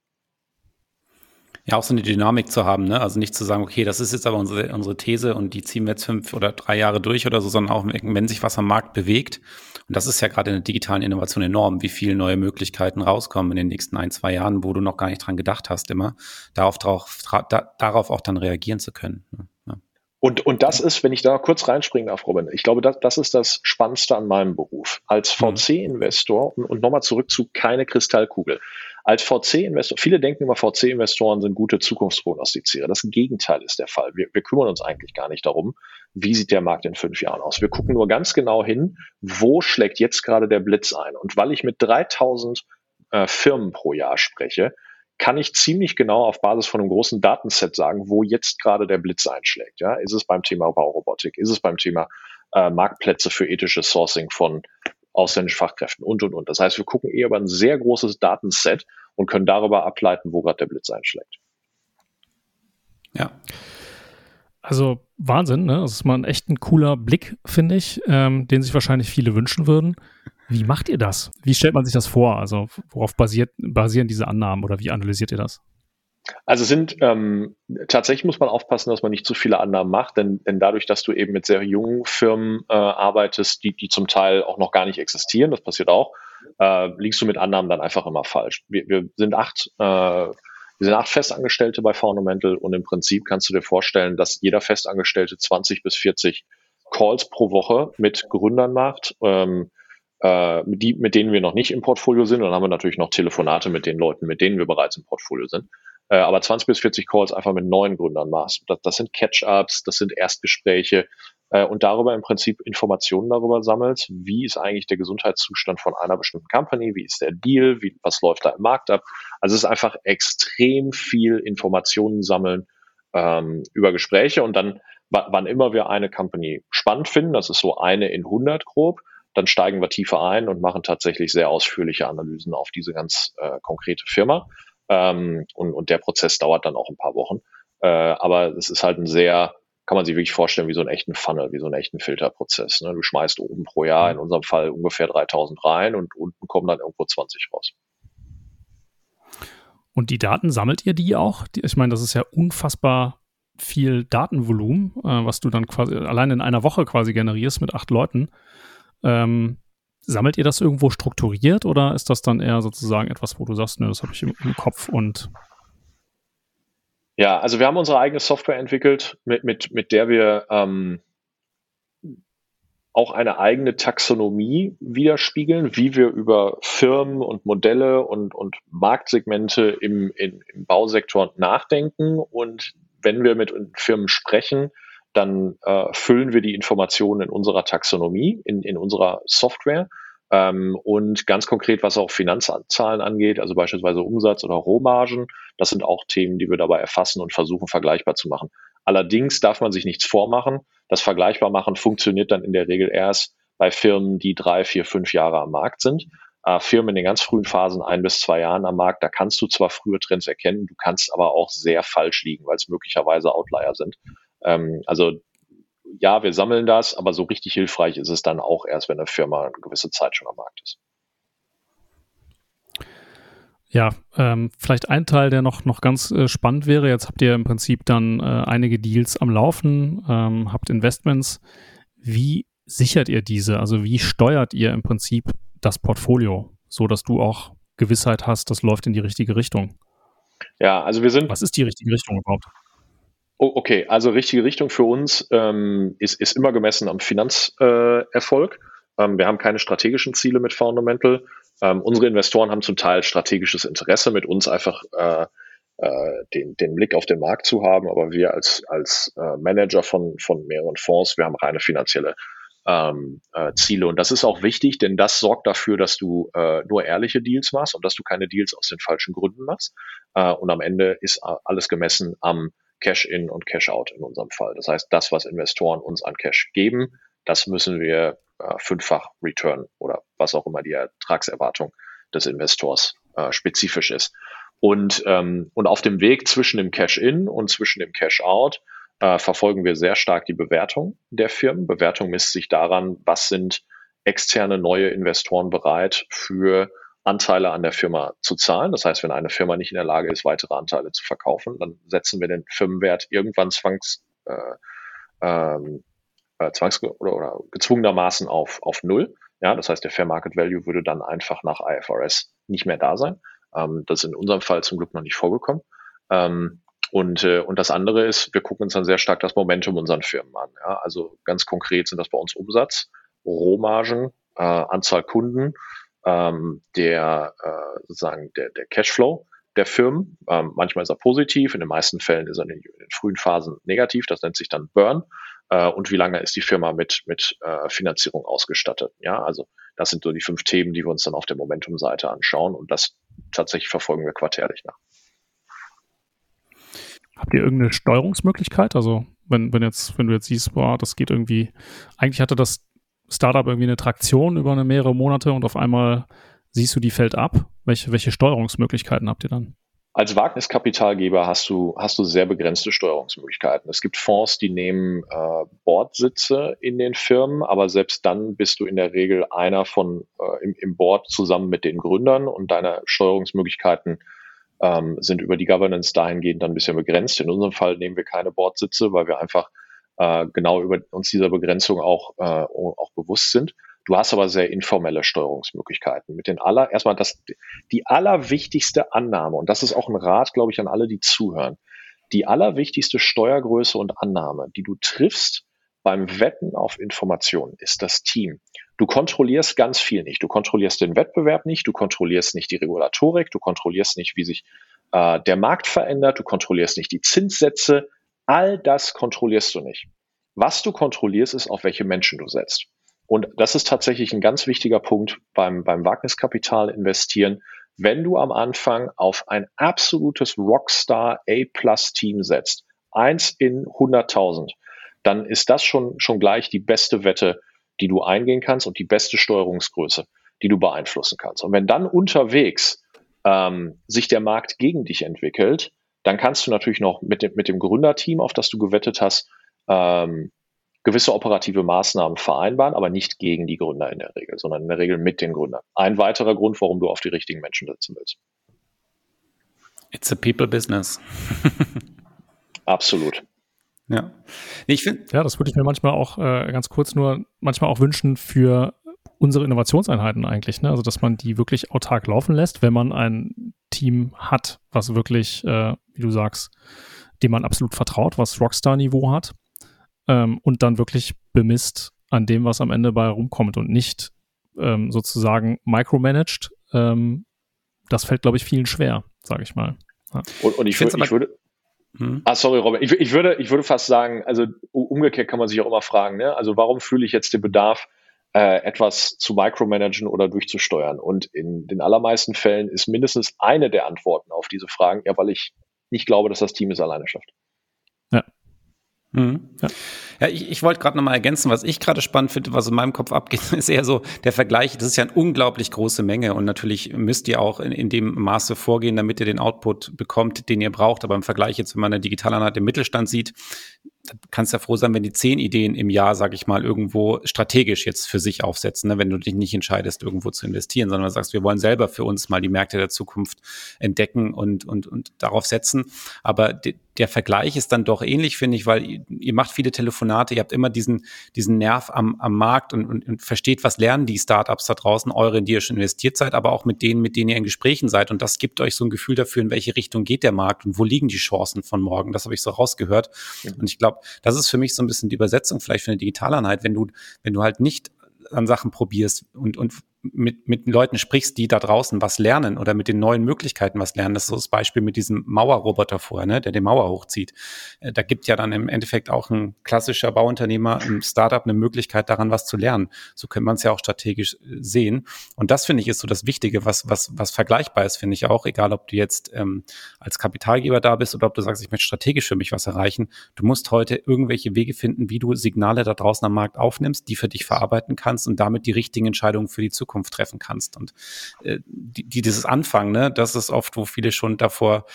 Ja, auch so eine Dynamik zu haben, ne? Also nicht zu sagen, okay, das ist jetzt aber unsere, unsere These und die ziehen wir jetzt fünf oder drei Jahre durch oder so, sondern auch, wenn sich was am Markt bewegt. Und das ist ja gerade in der digitalen Innovation enorm, wie viele neue Möglichkeiten rauskommen in den nächsten ein, zwei Jahren, wo du noch gar nicht dran gedacht hast, immer darauf, darauf, da, darauf auch dann reagieren zu können. Ne? Ja. Und, und das ist, wenn ich da kurz reinspringen darf, Robin, ich glaube, das, das ist das Spannendste an meinem Beruf. Als mhm. VC-Investor und, und nochmal zurück zu keine Kristallkugel. Als VC-Investor, viele denken immer, VC-Investoren sind gute Zukunftsprognostizierer. Das Gegenteil ist der Fall. Wir, wir kümmern uns eigentlich gar nicht darum, wie sieht der Markt in fünf Jahren aus. Wir gucken nur ganz genau hin, wo schlägt jetzt gerade der Blitz ein. Und weil ich mit 3000 äh, Firmen pro Jahr spreche, kann ich ziemlich genau auf Basis von einem großen Datenset sagen, wo jetzt gerade der Blitz einschlägt. Ja, ist es beim Thema Baurobotik? Ist es beim Thema äh, Marktplätze für ethisches Sourcing von ausländischen Fachkräften und, und, und. Das heißt, wir gucken eher über ein sehr großes Datenset und können darüber ableiten, wo gerade der Blitz einschlägt. Ja. Also Wahnsinn, ne? Das ist mal ein echt ein cooler Blick, finde ich, ähm, den sich wahrscheinlich viele wünschen würden. Wie macht ihr das? Wie stellt man sich das vor? Also worauf basiert, basieren diese Annahmen oder wie analysiert ihr das? Also sind ähm, tatsächlich muss man aufpassen, dass man nicht zu viele Annahmen macht, denn, denn dadurch, dass du eben mit sehr jungen Firmen äh, arbeitest, die, die zum Teil auch noch gar nicht existieren, das passiert auch, äh, liegst du mit Annahmen dann einfach immer falsch. Wir, wir sind acht, äh, wir sind acht Festangestellte bei Fundamental und im Prinzip kannst du dir vorstellen, dass jeder Festangestellte 20 bis 40 Calls pro Woche mit Gründern macht. Ähm, äh, die, mit denen wir noch nicht im Portfolio sind. Dann haben wir natürlich noch Telefonate mit den Leuten, mit denen wir bereits im Portfolio sind. Äh, aber 20 bis 40 Calls einfach mit neuen Gründern machst. Das, das sind Catch-ups, das sind Erstgespräche äh, und darüber im Prinzip Informationen darüber sammelst, wie ist eigentlich der Gesundheitszustand von einer bestimmten Company, wie ist der Deal, wie, was läuft da im Markt ab. Also es ist einfach extrem viel Informationen sammeln ähm, über Gespräche und dann, wann immer wir eine Company spannend finden, das ist so eine in 100 grob, dann steigen wir tiefer ein und machen tatsächlich sehr ausführliche Analysen auf diese ganz äh, konkrete Firma. Ähm, und, und der Prozess dauert dann auch ein paar Wochen. Äh, aber es ist halt ein sehr, kann man sich wirklich vorstellen, wie so einen echten Funnel, wie so einen echten Filterprozess. Ne? Du schmeißt oben pro Jahr, in unserem Fall ungefähr 3000 rein und unten kommen dann irgendwo 20 raus. Und die Daten sammelt ihr die auch? Ich meine, das ist ja unfassbar viel Datenvolumen, äh, was du dann quasi allein in einer Woche quasi generierst mit acht Leuten. Ähm, Sammelt ihr das irgendwo strukturiert oder ist das dann eher sozusagen etwas, wo du sagst, ne, das habe ich im, im, Kopf und ja, also wir haben unsere eigene Software entwickelt, mit, mit, mit der wir ähm, auch eine eigene Taxonomie widerspiegeln, wie wir über Firmen und Modelle und, und Marktsegmente im, in, im Bausektor nachdenken. Und wenn wir mit Firmen sprechen, dann äh, füllen wir die Informationen in unserer Taxonomie, in, in unserer Software. Ähm, und ganz konkret, was auch Finanzzahlen angeht, also beispielsweise Umsatz oder Rohmargen, das sind auch Themen, die wir dabei erfassen und versuchen vergleichbar zu machen. Allerdings darf man sich nichts vormachen. Das vergleichbar machen funktioniert dann in der Regel erst bei Firmen, die drei, vier, fünf Jahre am Markt sind. Äh, Firmen in den ganz frühen Phasen, ein bis zwei Jahren am Markt, da kannst du zwar frühe Trends erkennen, du kannst aber auch sehr falsch liegen, weil es möglicherweise Outlier sind. Ähm, also ja, wir sammeln das, aber so richtig hilfreich ist es dann auch erst, wenn eine Firma eine gewisse Zeit schon am Markt ist. Ja, ähm, vielleicht ein Teil, der noch, noch ganz äh, spannend wäre. Jetzt habt ihr im Prinzip dann äh, einige Deals am Laufen, ähm, habt Investments. Wie sichert ihr diese? Also wie steuert ihr im Prinzip das Portfolio, so dass du auch Gewissheit hast, das läuft in die richtige Richtung? Ja, also wir sind. Was ist die richtige Richtung überhaupt? Oh, okay, also richtige Richtung für uns ähm, ist, ist immer gemessen am Finanzerfolg. Äh, ähm, wir haben keine strategischen Ziele mit Fundamental. Ähm, unsere Investoren haben zum Teil strategisches Interesse, mit uns einfach äh, äh, den, den Blick auf den Markt zu haben, aber wir als, als äh, Manager von, von mehreren Fonds, wir haben reine finanzielle ähm, äh, Ziele. Und das ist auch wichtig, denn das sorgt dafür, dass du äh, nur ehrliche Deals machst und dass du keine Deals aus den falschen Gründen machst. Äh, und am Ende ist alles gemessen am Cash-in und Cash-out in unserem Fall. Das heißt, das, was Investoren uns an Cash geben, das müssen wir äh, fünffach return oder was auch immer die Ertragserwartung des Investors äh, spezifisch ist. Und, ähm, und auf dem Weg zwischen dem Cash-in und zwischen dem Cash-out äh, verfolgen wir sehr stark die Bewertung der Firmen. Bewertung misst sich daran, was sind externe neue Investoren bereit für Anteile an der Firma zu zahlen. Das heißt, wenn eine Firma nicht in der Lage ist, weitere Anteile zu verkaufen, dann setzen wir den Firmenwert irgendwann zwangs, äh, ähm, äh, zwangs oder, oder gezwungenermaßen auf, auf null. Ja, das heißt, der Fair Market Value würde dann einfach nach IFRS nicht mehr da sein. Ähm, das ist in unserem Fall zum Glück noch nicht vorgekommen. Ähm, und, äh, und das andere ist, wir gucken uns dann sehr stark das Momentum unseren Firmen an. Ja? Also ganz konkret sind das bei uns Umsatz, Rohmargen, äh, Anzahl Kunden, ähm, der äh, sozusagen der, der Cashflow der Firmen. Ähm, manchmal ist er positiv, in den meisten Fällen ist er in den, in den frühen Phasen negativ, das nennt sich dann Burn. Äh, und wie lange ist die Firma mit, mit äh, Finanzierung ausgestattet? Ja, also das sind so die fünf Themen, die wir uns dann auf der Momentum-Seite anschauen und das tatsächlich verfolgen wir quartärlich nach. Habt ihr irgendeine Steuerungsmöglichkeit? Also wenn, wenn jetzt, wenn du jetzt siehst, boah, das geht irgendwie, eigentlich hatte das Startup irgendwie eine Traktion über eine mehrere Monate und auf einmal siehst du, die fällt ab. Welche, welche Steuerungsmöglichkeiten habt ihr dann? Als Wagniskapitalgeber hast du, hast du sehr begrenzte Steuerungsmöglichkeiten. Es gibt Fonds, die nehmen äh, Boardsitze in den Firmen, aber selbst dann bist du in der Regel einer von äh, im, im Board zusammen mit den Gründern und deine Steuerungsmöglichkeiten ähm, sind über die Governance dahingehend dann ein bisschen begrenzt. In unserem Fall nehmen wir keine Boardsitze, weil wir einfach äh, genau über uns dieser Begrenzung auch, äh, auch bewusst sind. Du hast aber sehr informelle Steuerungsmöglichkeiten. Mit den aller, erstmal das, die allerwichtigste Annahme, und das ist auch ein Rat, glaube ich, an alle, die zuhören. Die allerwichtigste Steuergröße und Annahme, die du triffst beim Wetten auf Informationen, ist das Team. Du kontrollierst ganz viel nicht. Du kontrollierst den Wettbewerb nicht, du kontrollierst nicht die Regulatorik, du kontrollierst nicht, wie sich äh, der Markt verändert, du kontrollierst nicht die Zinssätze. All das kontrollierst du nicht. Was du kontrollierst, ist, auf welche Menschen du setzt. Und das ist tatsächlich ein ganz wichtiger Punkt beim, beim Wagniskapital investieren. Wenn du am Anfang auf ein absolutes Rockstar A-Plus-Team setzt, eins in 100.000, dann ist das schon, schon gleich die beste Wette, die du eingehen kannst und die beste Steuerungsgröße, die du beeinflussen kannst. Und wenn dann unterwegs ähm, sich der Markt gegen dich entwickelt, dann kannst du natürlich noch mit dem, mit dem Gründerteam, auf das du gewettet hast, ähm, gewisse operative Maßnahmen vereinbaren, aber nicht gegen die Gründer in der Regel, sondern in der Regel mit den Gründern. Ein weiterer Grund, warum du auf die richtigen Menschen setzen willst. It's a people business. Absolut. Ja. Nee, ich finde. Ja, das würde ich mir manchmal auch äh, ganz kurz nur manchmal auch wünschen für unsere Innovationseinheiten eigentlich. Ne? Also, dass man die wirklich autark laufen lässt, wenn man ein Team hat, was wirklich, äh, wie du sagst, dem man absolut vertraut, was Rockstar-Niveau hat ähm, und dann wirklich bemisst an dem, was am Ende bei rumkommt und nicht ähm, sozusagen micromanaged. Ähm, das fällt, glaube ich, vielen schwer, sage ich mal. Ja. Und, und ich, ich, ich würde, hm. Ah, sorry, Robin. Ich, ich, würde, ich würde fast sagen, also umgekehrt kann man sich auch immer fragen, ne? Also warum fühle ich jetzt den Bedarf, äh, etwas zu micromanagen oder durchzusteuern? Und in den allermeisten Fällen ist mindestens eine der Antworten auf diese Fragen, ja, weil ich nicht glaube, dass das Team es alleine schafft. Ja, Mhm. Ja. ja, ich, ich wollte gerade nochmal ergänzen, was ich gerade spannend finde, was in meinem Kopf abgeht, ist eher so der Vergleich. Das ist ja eine unglaublich große Menge und natürlich müsst ihr auch in, in dem Maße vorgehen, damit ihr den Output bekommt, den ihr braucht. Aber im Vergleich jetzt, wenn man eine Digitaleinheit im Mittelstand sieht, kannst ja froh sein, wenn die zehn Ideen im Jahr, sag ich mal, irgendwo strategisch jetzt für sich aufsetzen, ne? wenn du dich nicht entscheidest, irgendwo zu investieren, sondern sagst, wir wollen selber für uns mal die Märkte der Zukunft entdecken und, und, und darauf setzen. Aber der Vergleich ist dann doch ähnlich, finde ich, weil ihr, ihr, macht viele Telefonate, ihr habt immer diesen, diesen Nerv am, am Markt und, und, und versteht, was lernen die Startups da draußen, eure, in die ihr schon investiert seid, aber auch mit denen, mit denen ihr in Gesprächen seid. Und das gibt euch so ein Gefühl dafür, in welche Richtung geht der Markt und wo liegen die Chancen von morgen. Das habe ich so rausgehört. Und ich glaube, das ist für mich so ein bisschen die Übersetzung vielleicht für eine Digitaleinheit, wenn du, wenn du halt nicht an Sachen probierst und, und mit, mit Leuten sprichst, die da draußen was lernen oder mit den neuen Möglichkeiten was lernen. Das ist so das Beispiel mit diesem Mauerroboter vorher, ne, der die Mauer hochzieht. Äh, da gibt ja dann im Endeffekt auch ein klassischer Bauunternehmer, ein Startup eine Möglichkeit, daran was zu lernen. So könnte man es ja auch strategisch äh, sehen. Und das finde ich ist so das Wichtige, was, was, was vergleichbar ist, finde ich auch, egal ob du jetzt ähm, als Kapitalgeber da bist oder ob du sagst, ich möchte strategisch für mich was erreichen. Du musst heute irgendwelche Wege finden, wie du Signale da draußen am Markt aufnimmst, die für dich verarbeiten kannst und damit die richtigen Entscheidungen für die Zukunft Zukunft treffen kannst. Und äh, die, die, dieses Anfangen, ne, das ist oft, wo viele schon davor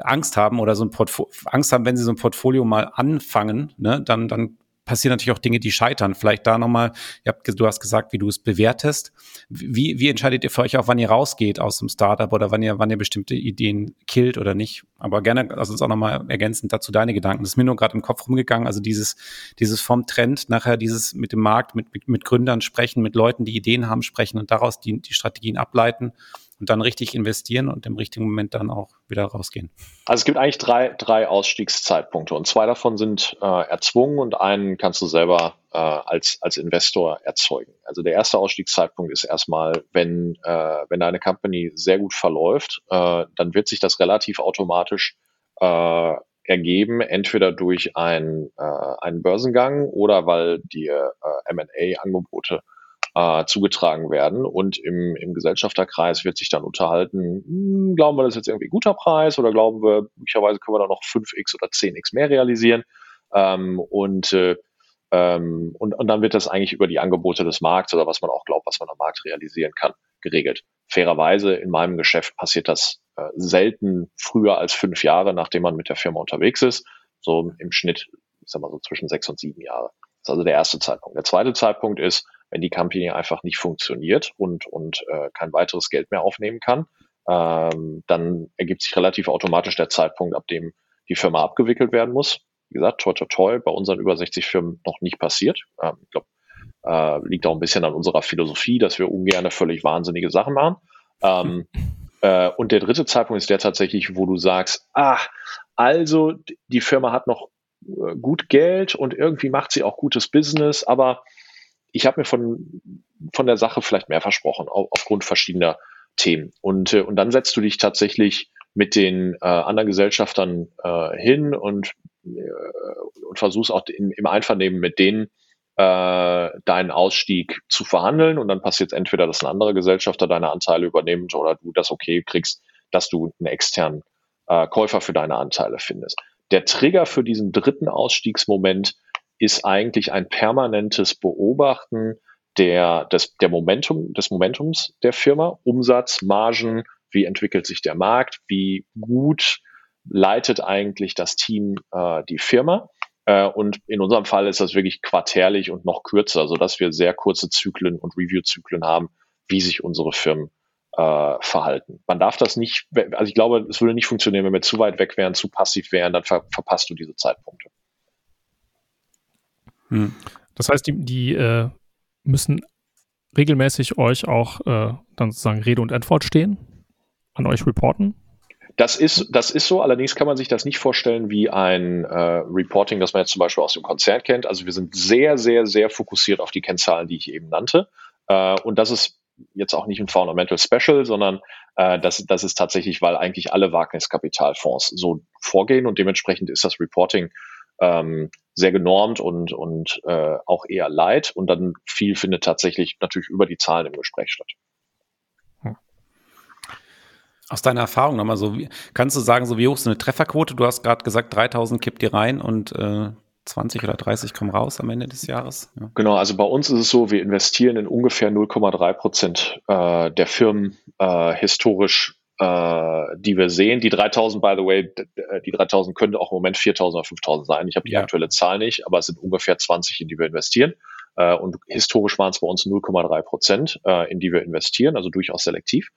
Angst haben oder so ein Portfolio, Angst haben, wenn sie so ein Portfolio mal anfangen, ne, dann, dann passieren natürlich auch Dinge, die scheitern. Vielleicht da nochmal, du hast gesagt, wie du es bewertest. Wie, wie entscheidet ihr für euch auch, wann ihr rausgeht aus dem Startup oder wann ihr, wann ihr bestimmte Ideen killt oder nicht? Aber gerne, also uns auch nochmal ergänzend dazu deine Gedanken. Das ist mir nur gerade im Kopf rumgegangen. Also dieses, dieses vom Trend nachher dieses mit dem Markt, mit, mit, mit Gründern sprechen, mit Leuten, die Ideen haben, sprechen und daraus die, die Strategien ableiten und dann richtig investieren und im richtigen Moment dann auch wieder rausgehen? Also es gibt eigentlich drei, drei Ausstiegszeitpunkte und zwei davon sind äh, erzwungen und einen kannst du selber äh, als, als Investor erzeugen. Also der erste Ausstiegszeitpunkt ist erstmal, wenn, äh, wenn deine Company sehr gut verläuft, äh, dann wird sich das relativ automatisch äh, ergeben, entweder durch ein, äh, einen Börsengang oder weil dir äh, M&A-Angebote äh, zugetragen werden. Und im, im Gesellschafterkreis wird sich dann unterhalten, hm, glauben wir, das ist jetzt irgendwie ein guter Preis oder glauben wir, möglicherweise können wir da noch 5x oder 10x mehr realisieren. Ähm, und, äh, ähm, und, und dann wird das eigentlich über die Angebote des Markts oder was man auch glaubt, was man am Markt realisieren kann, geregelt. Fairerweise in meinem Geschäft passiert das äh, selten früher als fünf Jahre, nachdem man mit der Firma unterwegs ist. So im Schnitt, ich sag mal so zwischen sechs und sieben Jahre. Das ist also der erste Zeitpunkt. Der zweite Zeitpunkt ist, wenn die Company einfach nicht funktioniert und, und äh, kein weiteres Geld mehr aufnehmen kann, ähm, dann ergibt sich relativ automatisch der Zeitpunkt, ab dem die Firma abgewickelt werden muss. Wie gesagt, toi toi toi, bei unseren über 60 Firmen noch nicht passiert. Ähm, ich glaube, äh, liegt auch ein bisschen an unserer Philosophie, dass wir ungern völlig wahnsinnige Sachen machen. Ähm, äh, und der dritte Zeitpunkt ist der tatsächlich, wo du sagst, ah, also die Firma hat noch äh, gut Geld und irgendwie macht sie auch gutes Business, aber ich habe mir von, von der Sache vielleicht mehr versprochen, auf, aufgrund verschiedener Themen. Und, äh, und dann setzt du dich tatsächlich mit den äh, anderen Gesellschaftern äh, hin und, äh, und versuchst auch in, im Einvernehmen mit denen äh, deinen Ausstieg zu verhandeln. Und dann passiert entweder, dass ein anderer Gesellschafter deine Anteile übernimmt oder du das okay kriegst, dass du einen externen äh, Käufer für deine Anteile findest. Der Trigger für diesen dritten Ausstiegsmoment ist eigentlich ein permanentes Beobachten der, des, der Momentum, des Momentums der Firma, Umsatz, Margen, wie entwickelt sich der Markt, wie gut leitet eigentlich das Team äh, die Firma. Äh, und in unserem Fall ist das wirklich quartärlich und noch kürzer, sodass wir sehr kurze Zyklen und Review-Zyklen haben, wie sich unsere Firmen äh, verhalten. Man darf das nicht, also ich glaube, es würde nicht funktionieren, wenn wir zu weit weg wären, zu passiv wären, dann ver verpasst du diese Zeitpunkte. Hm. Das heißt, die, die äh, müssen regelmäßig euch auch äh, dann sozusagen Rede und Antwort stehen, an euch reporten? Das ist, das ist so, allerdings kann man sich das nicht vorstellen wie ein äh, Reporting, das man jetzt zum Beispiel aus dem Konzern kennt. Also wir sind sehr, sehr, sehr fokussiert auf die Kennzahlen, die ich eben nannte. Äh, und das ist jetzt auch nicht ein Fundamental Special, sondern äh, das, das ist tatsächlich, weil eigentlich alle Wagniskapitalfonds so vorgehen und dementsprechend ist das Reporting ähm, sehr genormt und, und äh, auch eher light. Und dann viel findet tatsächlich natürlich über die Zahlen im Gespräch statt. Hm. Aus deiner Erfahrung nochmal so, kannst du sagen, so wie hoch ist eine Trefferquote? Du hast gerade gesagt, 3000 kippt ihr rein und äh, 20 oder 30 kommen raus am Ende des Jahres. Ja. Genau, also bei uns ist es so, wir investieren in ungefähr 0,3 Prozent äh, der Firmen äh, historisch äh, die wir sehen. Die 3000, by the way, äh, die 3000 können auch im Moment 4000 oder 5000 sein. Ich habe die ja. aktuelle Zahl nicht, aber es sind ungefähr 20, in die wir investieren. Äh, und historisch waren es bei uns 0,3 Prozent, äh, in die wir investieren, also durchaus selektiv.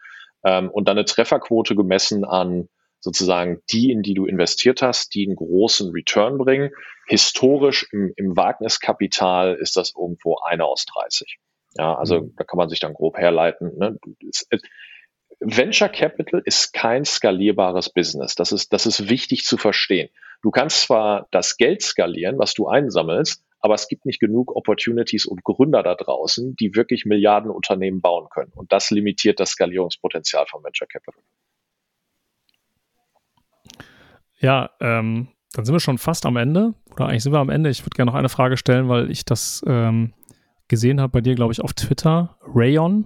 Ähm, und dann eine Trefferquote gemessen an sozusagen die, in die du investiert hast, die einen großen Return bringen. Historisch im, im Wagniskapital ist das irgendwo eine aus 30. Ja, also mhm. da kann man sich dann grob herleiten. Ne? Es, Venture Capital ist kein skalierbares Business. Das ist, das ist wichtig zu verstehen. Du kannst zwar das Geld skalieren, was du einsammelst, aber es gibt nicht genug Opportunities und Gründer da draußen, die wirklich Milliardenunternehmen bauen können. Und das limitiert das Skalierungspotenzial von Venture Capital. Ja, ähm, dann sind wir schon fast am Ende. Oder eigentlich sind wir am Ende. Ich würde gerne noch eine Frage stellen, weil ich das ähm, gesehen habe bei dir, glaube ich, auf Twitter. Rayon,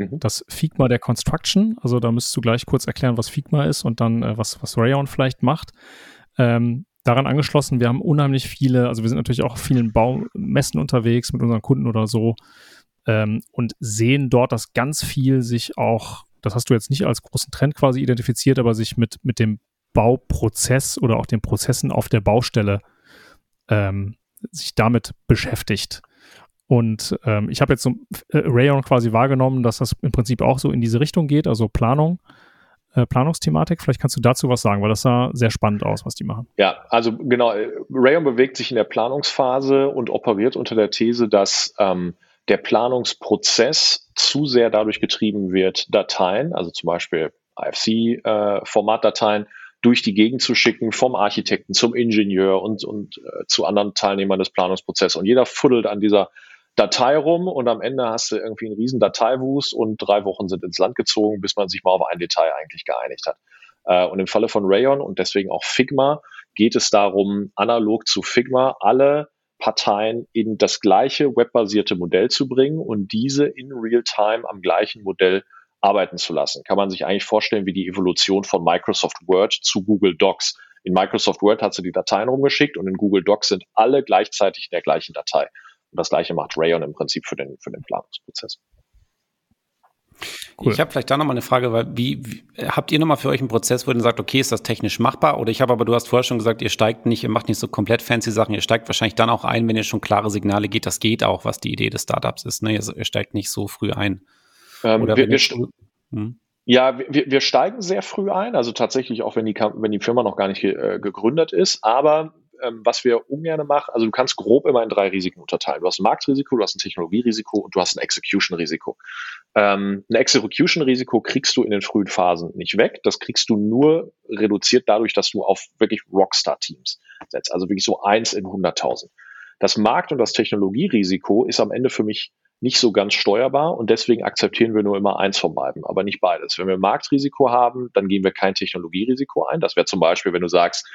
Mhm. Das Figma der Construction, also da müsstest du gleich kurz erklären, was Figma ist und dann äh, was, was Rayon vielleicht macht. Ähm, daran angeschlossen, wir haben unheimlich viele, also wir sind natürlich auch vielen Baumessen unterwegs mit unseren Kunden oder so ähm, und sehen dort, dass ganz viel sich auch, das hast du jetzt nicht als großen Trend quasi identifiziert, aber sich mit, mit dem Bauprozess oder auch den Prozessen auf der Baustelle ähm, sich damit beschäftigt. Und ähm, ich habe jetzt so äh, Rayon quasi wahrgenommen, dass das im Prinzip auch so in diese Richtung geht, also Planung, äh, Planungsthematik. Vielleicht kannst du dazu was sagen, weil das sah sehr spannend aus, was die machen. Ja, also genau, Rayon bewegt sich in der Planungsphase und operiert unter der These, dass ähm, der Planungsprozess zu sehr dadurch getrieben wird, Dateien, also zum Beispiel IFC-Formatdateien, äh, durch die Gegend zu schicken, vom Architekten zum Ingenieur und, und äh, zu anderen Teilnehmern des Planungsprozesses. Und jeder fuddelt an dieser Datei rum und am Ende hast du irgendwie einen riesen Dateiwust und drei Wochen sind ins Land gezogen, bis man sich mal auf ein Detail eigentlich geeinigt hat. Äh, und im Falle von Rayon und deswegen auch Figma geht es darum, analog zu Figma alle Parteien in das gleiche webbasierte Modell zu bringen und diese in Real-Time am gleichen Modell arbeiten zu lassen. Kann man sich eigentlich vorstellen wie die Evolution von Microsoft Word zu Google Docs. In Microsoft Word hat sie die Dateien rumgeschickt und in Google Docs sind alle gleichzeitig in der gleichen Datei. Und das gleiche macht Rayon im Prinzip für den, für den Planungsprozess. Cool. Ich habe vielleicht da nochmal eine Frage, weil wie, wie habt ihr nochmal für euch einen Prozess, wo ihr sagt, okay, ist das technisch machbar? Oder ich habe aber, du hast vorher schon gesagt, ihr steigt nicht, ihr macht nicht so komplett fancy Sachen, ihr steigt wahrscheinlich dann auch ein, wenn ihr schon klare Signale geht, das geht auch, was die Idee des Startups ist. Ne? Ihr, ihr steigt nicht so früh ein. Ähm, Oder wir, wir, hm? Ja, wir, wir steigen sehr früh ein, also tatsächlich auch wenn die, wenn die Firma noch gar nicht äh, gegründet ist, aber ähm, was wir ungern machen, also du kannst grob immer in drei Risiken unterteilen. Du hast ein Marktrisiko, du hast ein Technologierisiko und du hast ein Execution-Risiko. Ähm, ein Execution-Risiko kriegst du in den frühen Phasen nicht weg. Das kriegst du nur reduziert dadurch, dass du auf wirklich Rockstar-Teams setzt. Also wirklich so eins in 100.000. Das Markt- und das Technologierisiko ist am Ende für mich nicht so ganz steuerbar und deswegen akzeptieren wir nur immer eins von beiden, aber nicht beides. Wenn wir Marktrisiko haben, dann gehen wir kein Technologierisiko ein. Das wäre zum Beispiel, wenn du sagst,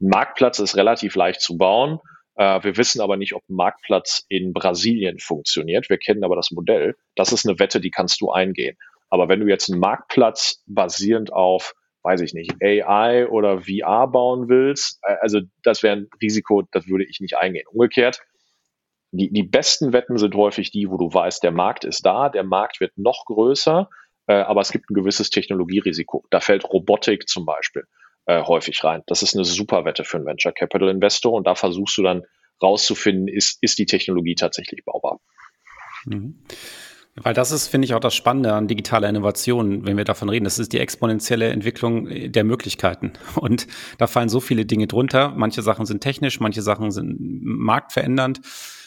ein Marktplatz ist relativ leicht zu bauen. Äh, wir wissen aber nicht, ob ein Marktplatz in Brasilien funktioniert. Wir kennen aber das Modell. Das ist eine Wette, die kannst du eingehen. Aber wenn du jetzt einen Marktplatz basierend auf, weiß ich nicht, AI oder VR bauen willst, äh, also das wäre ein Risiko, das würde ich nicht eingehen. Umgekehrt, die, die besten Wetten sind häufig die, wo du weißt, der Markt ist da, der Markt wird noch größer, äh, aber es gibt ein gewisses Technologierisiko. Da fällt Robotik zum Beispiel äh, häufig rein. Das ist eine super Wette für einen Venture Capital Investor und da versuchst du dann rauszufinden, ist, ist die Technologie tatsächlich baubar. Mhm. Weil das ist, finde ich, auch das Spannende an digitaler Innovation, wenn wir davon reden. Das ist die exponentielle Entwicklung der Möglichkeiten. Und da fallen so viele Dinge drunter. Manche Sachen sind technisch, manche Sachen sind marktverändernd.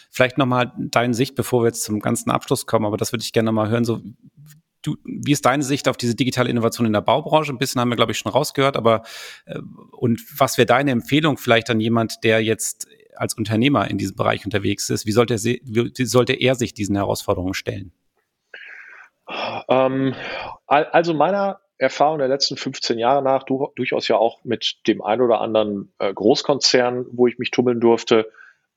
Vielleicht nochmal deine Sicht, bevor wir jetzt zum ganzen Abschluss kommen, aber das würde ich gerne nochmal hören. So, du, wie ist deine Sicht auf diese digitale Innovation in der Baubranche? Ein bisschen haben wir, glaube ich, schon rausgehört, aber äh, und was wäre deine Empfehlung vielleicht an jemand, der jetzt als Unternehmer in diesem Bereich unterwegs ist? Wie sollte er, wie sollte er sich diesen Herausforderungen stellen? Ähm, also meiner Erfahrung der letzten 15 Jahre nach, du, durchaus ja auch mit dem ein oder anderen äh, Großkonzern, wo ich mich tummeln durfte,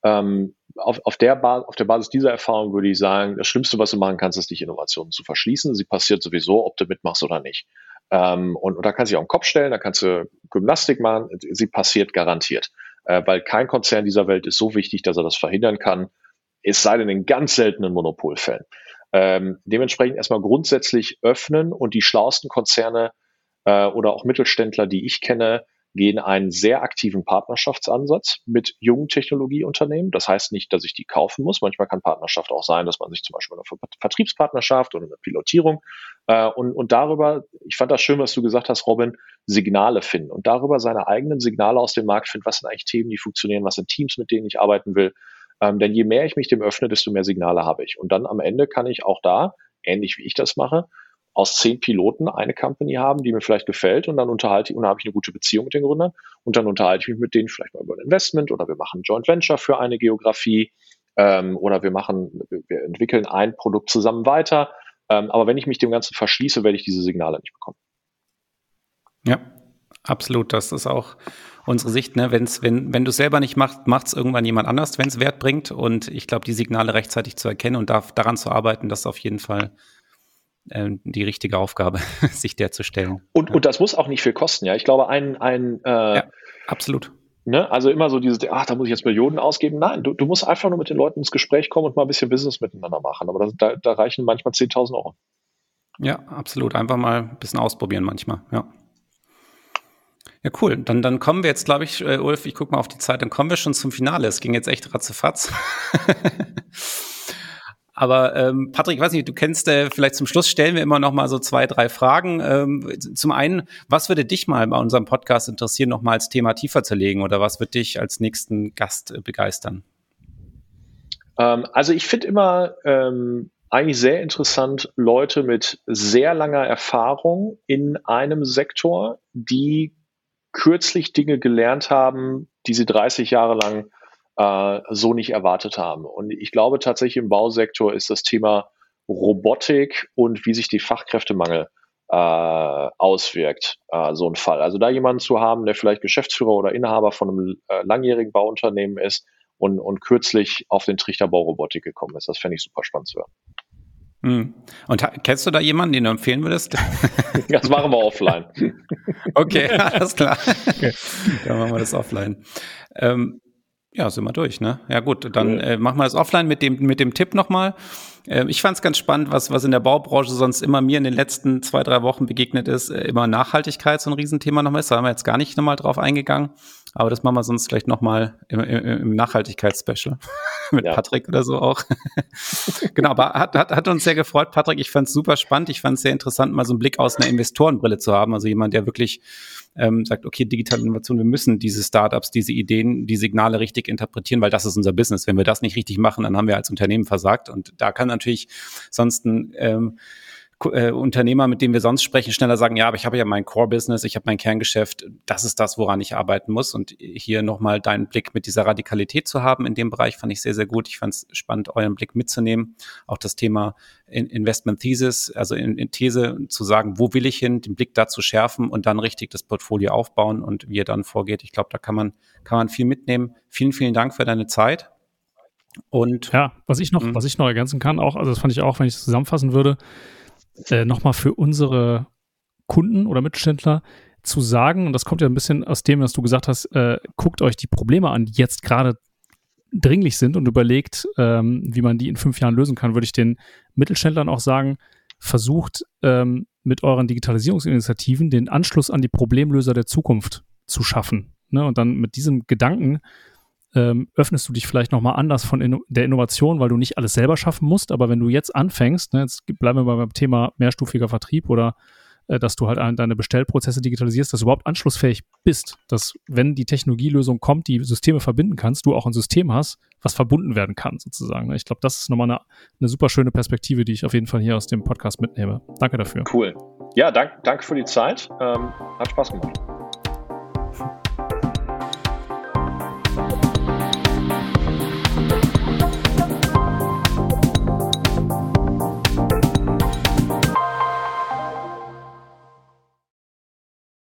ähm, auf, auf, der auf der Basis dieser Erfahrung würde ich sagen, das Schlimmste, was du machen kannst, ist dich Innovationen zu verschließen. Sie passiert sowieso, ob du mitmachst oder nicht. Ähm, und, und da kannst du dich auf den Kopf stellen, da kannst du Gymnastik machen, sie passiert garantiert. Äh, weil kein Konzern dieser Welt ist so wichtig, dass er das verhindern kann, es sei denn in ganz seltenen Monopolfällen. Ähm, dementsprechend erstmal grundsätzlich öffnen und die schlauesten Konzerne äh, oder auch Mittelständler, die ich kenne, gehen einen sehr aktiven Partnerschaftsansatz mit jungen Technologieunternehmen. Das heißt nicht, dass ich die kaufen muss. Manchmal kann Partnerschaft auch sein, dass man sich zum Beispiel eine Vertriebspartnerschaft oder eine Pilotierung äh, und, und darüber, ich fand das schön, was du gesagt hast, Robin, Signale finden und darüber seine eigenen Signale aus dem Markt finden. Was sind eigentlich Themen, die funktionieren? Was sind Teams, mit denen ich arbeiten will? Ähm, denn je mehr ich mich dem öffne, desto mehr Signale habe ich. Und dann am Ende kann ich auch da, ähnlich wie ich das mache, aus zehn Piloten eine Company haben, die mir vielleicht gefällt und dann unterhalte ich, und dann habe ich eine gute Beziehung mit den Gründern und dann unterhalte ich mich mit denen vielleicht mal über ein Investment oder wir machen Joint Venture für eine Geografie ähm, oder wir machen, wir entwickeln ein Produkt zusammen weiter. Ähm, aber wenn ich mich dem Ganzen verschließe, werde ich diese Signale nicht bekommen. Ja, absolut. Das ist auch unsere Sicht. Ne? Wenn's, wenn wenn du es selber nicht machst, macht es irgendwann jemand anders, wenn es Wert bringt. Und ich glaube, die Signale rechtzeitig zu erkennen und da, daran zu arbeiten, das ist auf jeden Fall die richtige Aufgabe, sich der zu stellen. Und, ja. und das muss auch nicht viel kosten, ja. Ich glaube, ein, ein äh, ja, absolut. Ne? Also immer so dieses, ach, da muss ich jetzt Millionen ausgeben. Nein, du, du musst einfach nur mit den Leuten ins Gespräch kommen und mal ein bisschen Business miteinander machen. Aber das, da, da reichen manchmal 10.000 Euro. Ja, absolut. Einfach mal ein bisschen ausprobieren manchmal, ja. Ja, cool. Dann, dann kommen wir jetzt, glaube ich, äh, Ulf, ich gucke mal auf die Zeit, dann kommen wir schon zum Finale. Es ging jetzt echt ratzefatz. Aber ähm, Patrick, weiß nicht, du kennst, äh, vielleicht zum Schluss stellen wir immer noch mal so zwei, drei Fragen. Ähm, zum einen, was würde dich mal bei unserem Podcast interessieren, noch mal als Thema tiefer zu legen oder was wird dich als nächsten Gast äh, begeistern? Ähm, also ich finde immer ähm, eigentlich sehr interessant Leute mit sehr langer Erfahrung in einem Sektor, die kürzlich Dinge gelernt haben, die sie 30 Jahre lang äh, so nicht erwartet haben. Und ich glaube tatsächlich im Bausektor ist das Thema Robotik und wie sich die Fachkräftemangel äh, auswirkt, äh, so ein Fall. Also da jemanden zu haben, der vielleicht Geschäftsführer oder Inhaber von einem äh, langjährigen Bauunternehmen ist und, und kürzlich auf den Trichter Baurobotik gekommen ist, das fände ich super spannend zu hören. Hm. Und kennst du da jemanden, den du empfehlen würdest? Das machen wir offline. okay, alles klar. Okay. Dann machen wir das offline. Ähm, ja, sind wir durch, ne? Ja gut, dann äh, machen wir das offline mit dem, mit dem Tipp nochmal. Äh, ich fand es ganz spannend, was, was in der Baubranche sonst immer mir in den letzten zwei, drei Wochen begegnet ist, äh, immer Nachhaltigkeit so ein Riesenthema nochmal ist. Da haben wir jetzt gar nicht nochmal drauf eingegangen. Aber das machen wir sonst vielleicht nochmal im, im, im Nachhaltigkeitsspecial mit ja. Patrick oder so auch. genau, aber hat, hat, hat uns sehr gefreut, Patrick. Ich fand es super spannend. Ich fand es sehr interessant, mal so einen Blick aus einer Investorenbrille zu haben. Also jemand, der wirklich ähm, sagt, okay, digitale Innovation, wir müssen diese Startups, diese Ideen, die Signale richtig interpretieren, weil das ist unser Business. Wenn wir das nicht richtig machen, dann haben wir als Unternehmen versagt. Und da kann natürlich sonst ein ähm, äh, Unternehmer, mit dem wir sonst sprechen, schneller sagen, ja, aber ich habe ja mein Core-Business, ich habe mein Kerngeschäft, das ist das, woran ich arbeiten muss. Und hier nochmal deinen Blick mit dieser Radikalität zu haben in dem Bereich, fand ich sehr, sehr gut. Ich fand es spannend, euren Blick mitzunehmen. Auch das Thema Investment Thesis, also in, in These zu sagen, wo will ich hin, den Blick dazu schärfen und dann richtig das Portfolio aufbauen und wie er dann vorgeht. Ich glaube, da kann man, kann man viel mitnehmen. Vielen, vielen Dank für deine Zeit. Und ja, was ich noch, hm. was ich noch ergänzen kann, auch, also das fand ich auch, wenn ich es zusammenfassen würde, äh, nochmal für unsere Kunden oder Mittelständler zu sagen, und das kommt ja ein bisschen aus dem, was du gesagt hast, äh, guckt euch die Probleme an, die jetzt gerade dringlich sind und überlegt, ähm, wie man die in fünf Jahren lösen kann, würde ich den Mittelständlern auch sagen, versucht ähm, mit euren Digitalisierungsinitiativen den Anschluss an die Problemlöser der Zukunft zu schaffen. Ne? Und dann mit diesem Gedanken ähm, öffnest du dich vielleicht nochmal anders von Inno der Innovation, weil du nicht alles selber schaffen musst. Aber wenn du jetzt anfängst, ne, jetzt bleiben wir beim Thema mehrstufiger Vertrieb oder äh, dass du halt deine Bestellprozesse digitalisierst, dass du überhaupt anschlussfähig bist, dass wenn die Technologielösung kommt, die Systeme verbinden kannst, du auch ein System hast, was verbunden werden kann sozusagen. Ne? Ich glaube, das ist nochmal eine, eine super schöne Perspektive, die ich auf jeden Fall hier aus dem Podcast mitnehme. Danke dafür. Cool. Ja, danke dank für die Zeit. Ähm, hat Spaß gemacht.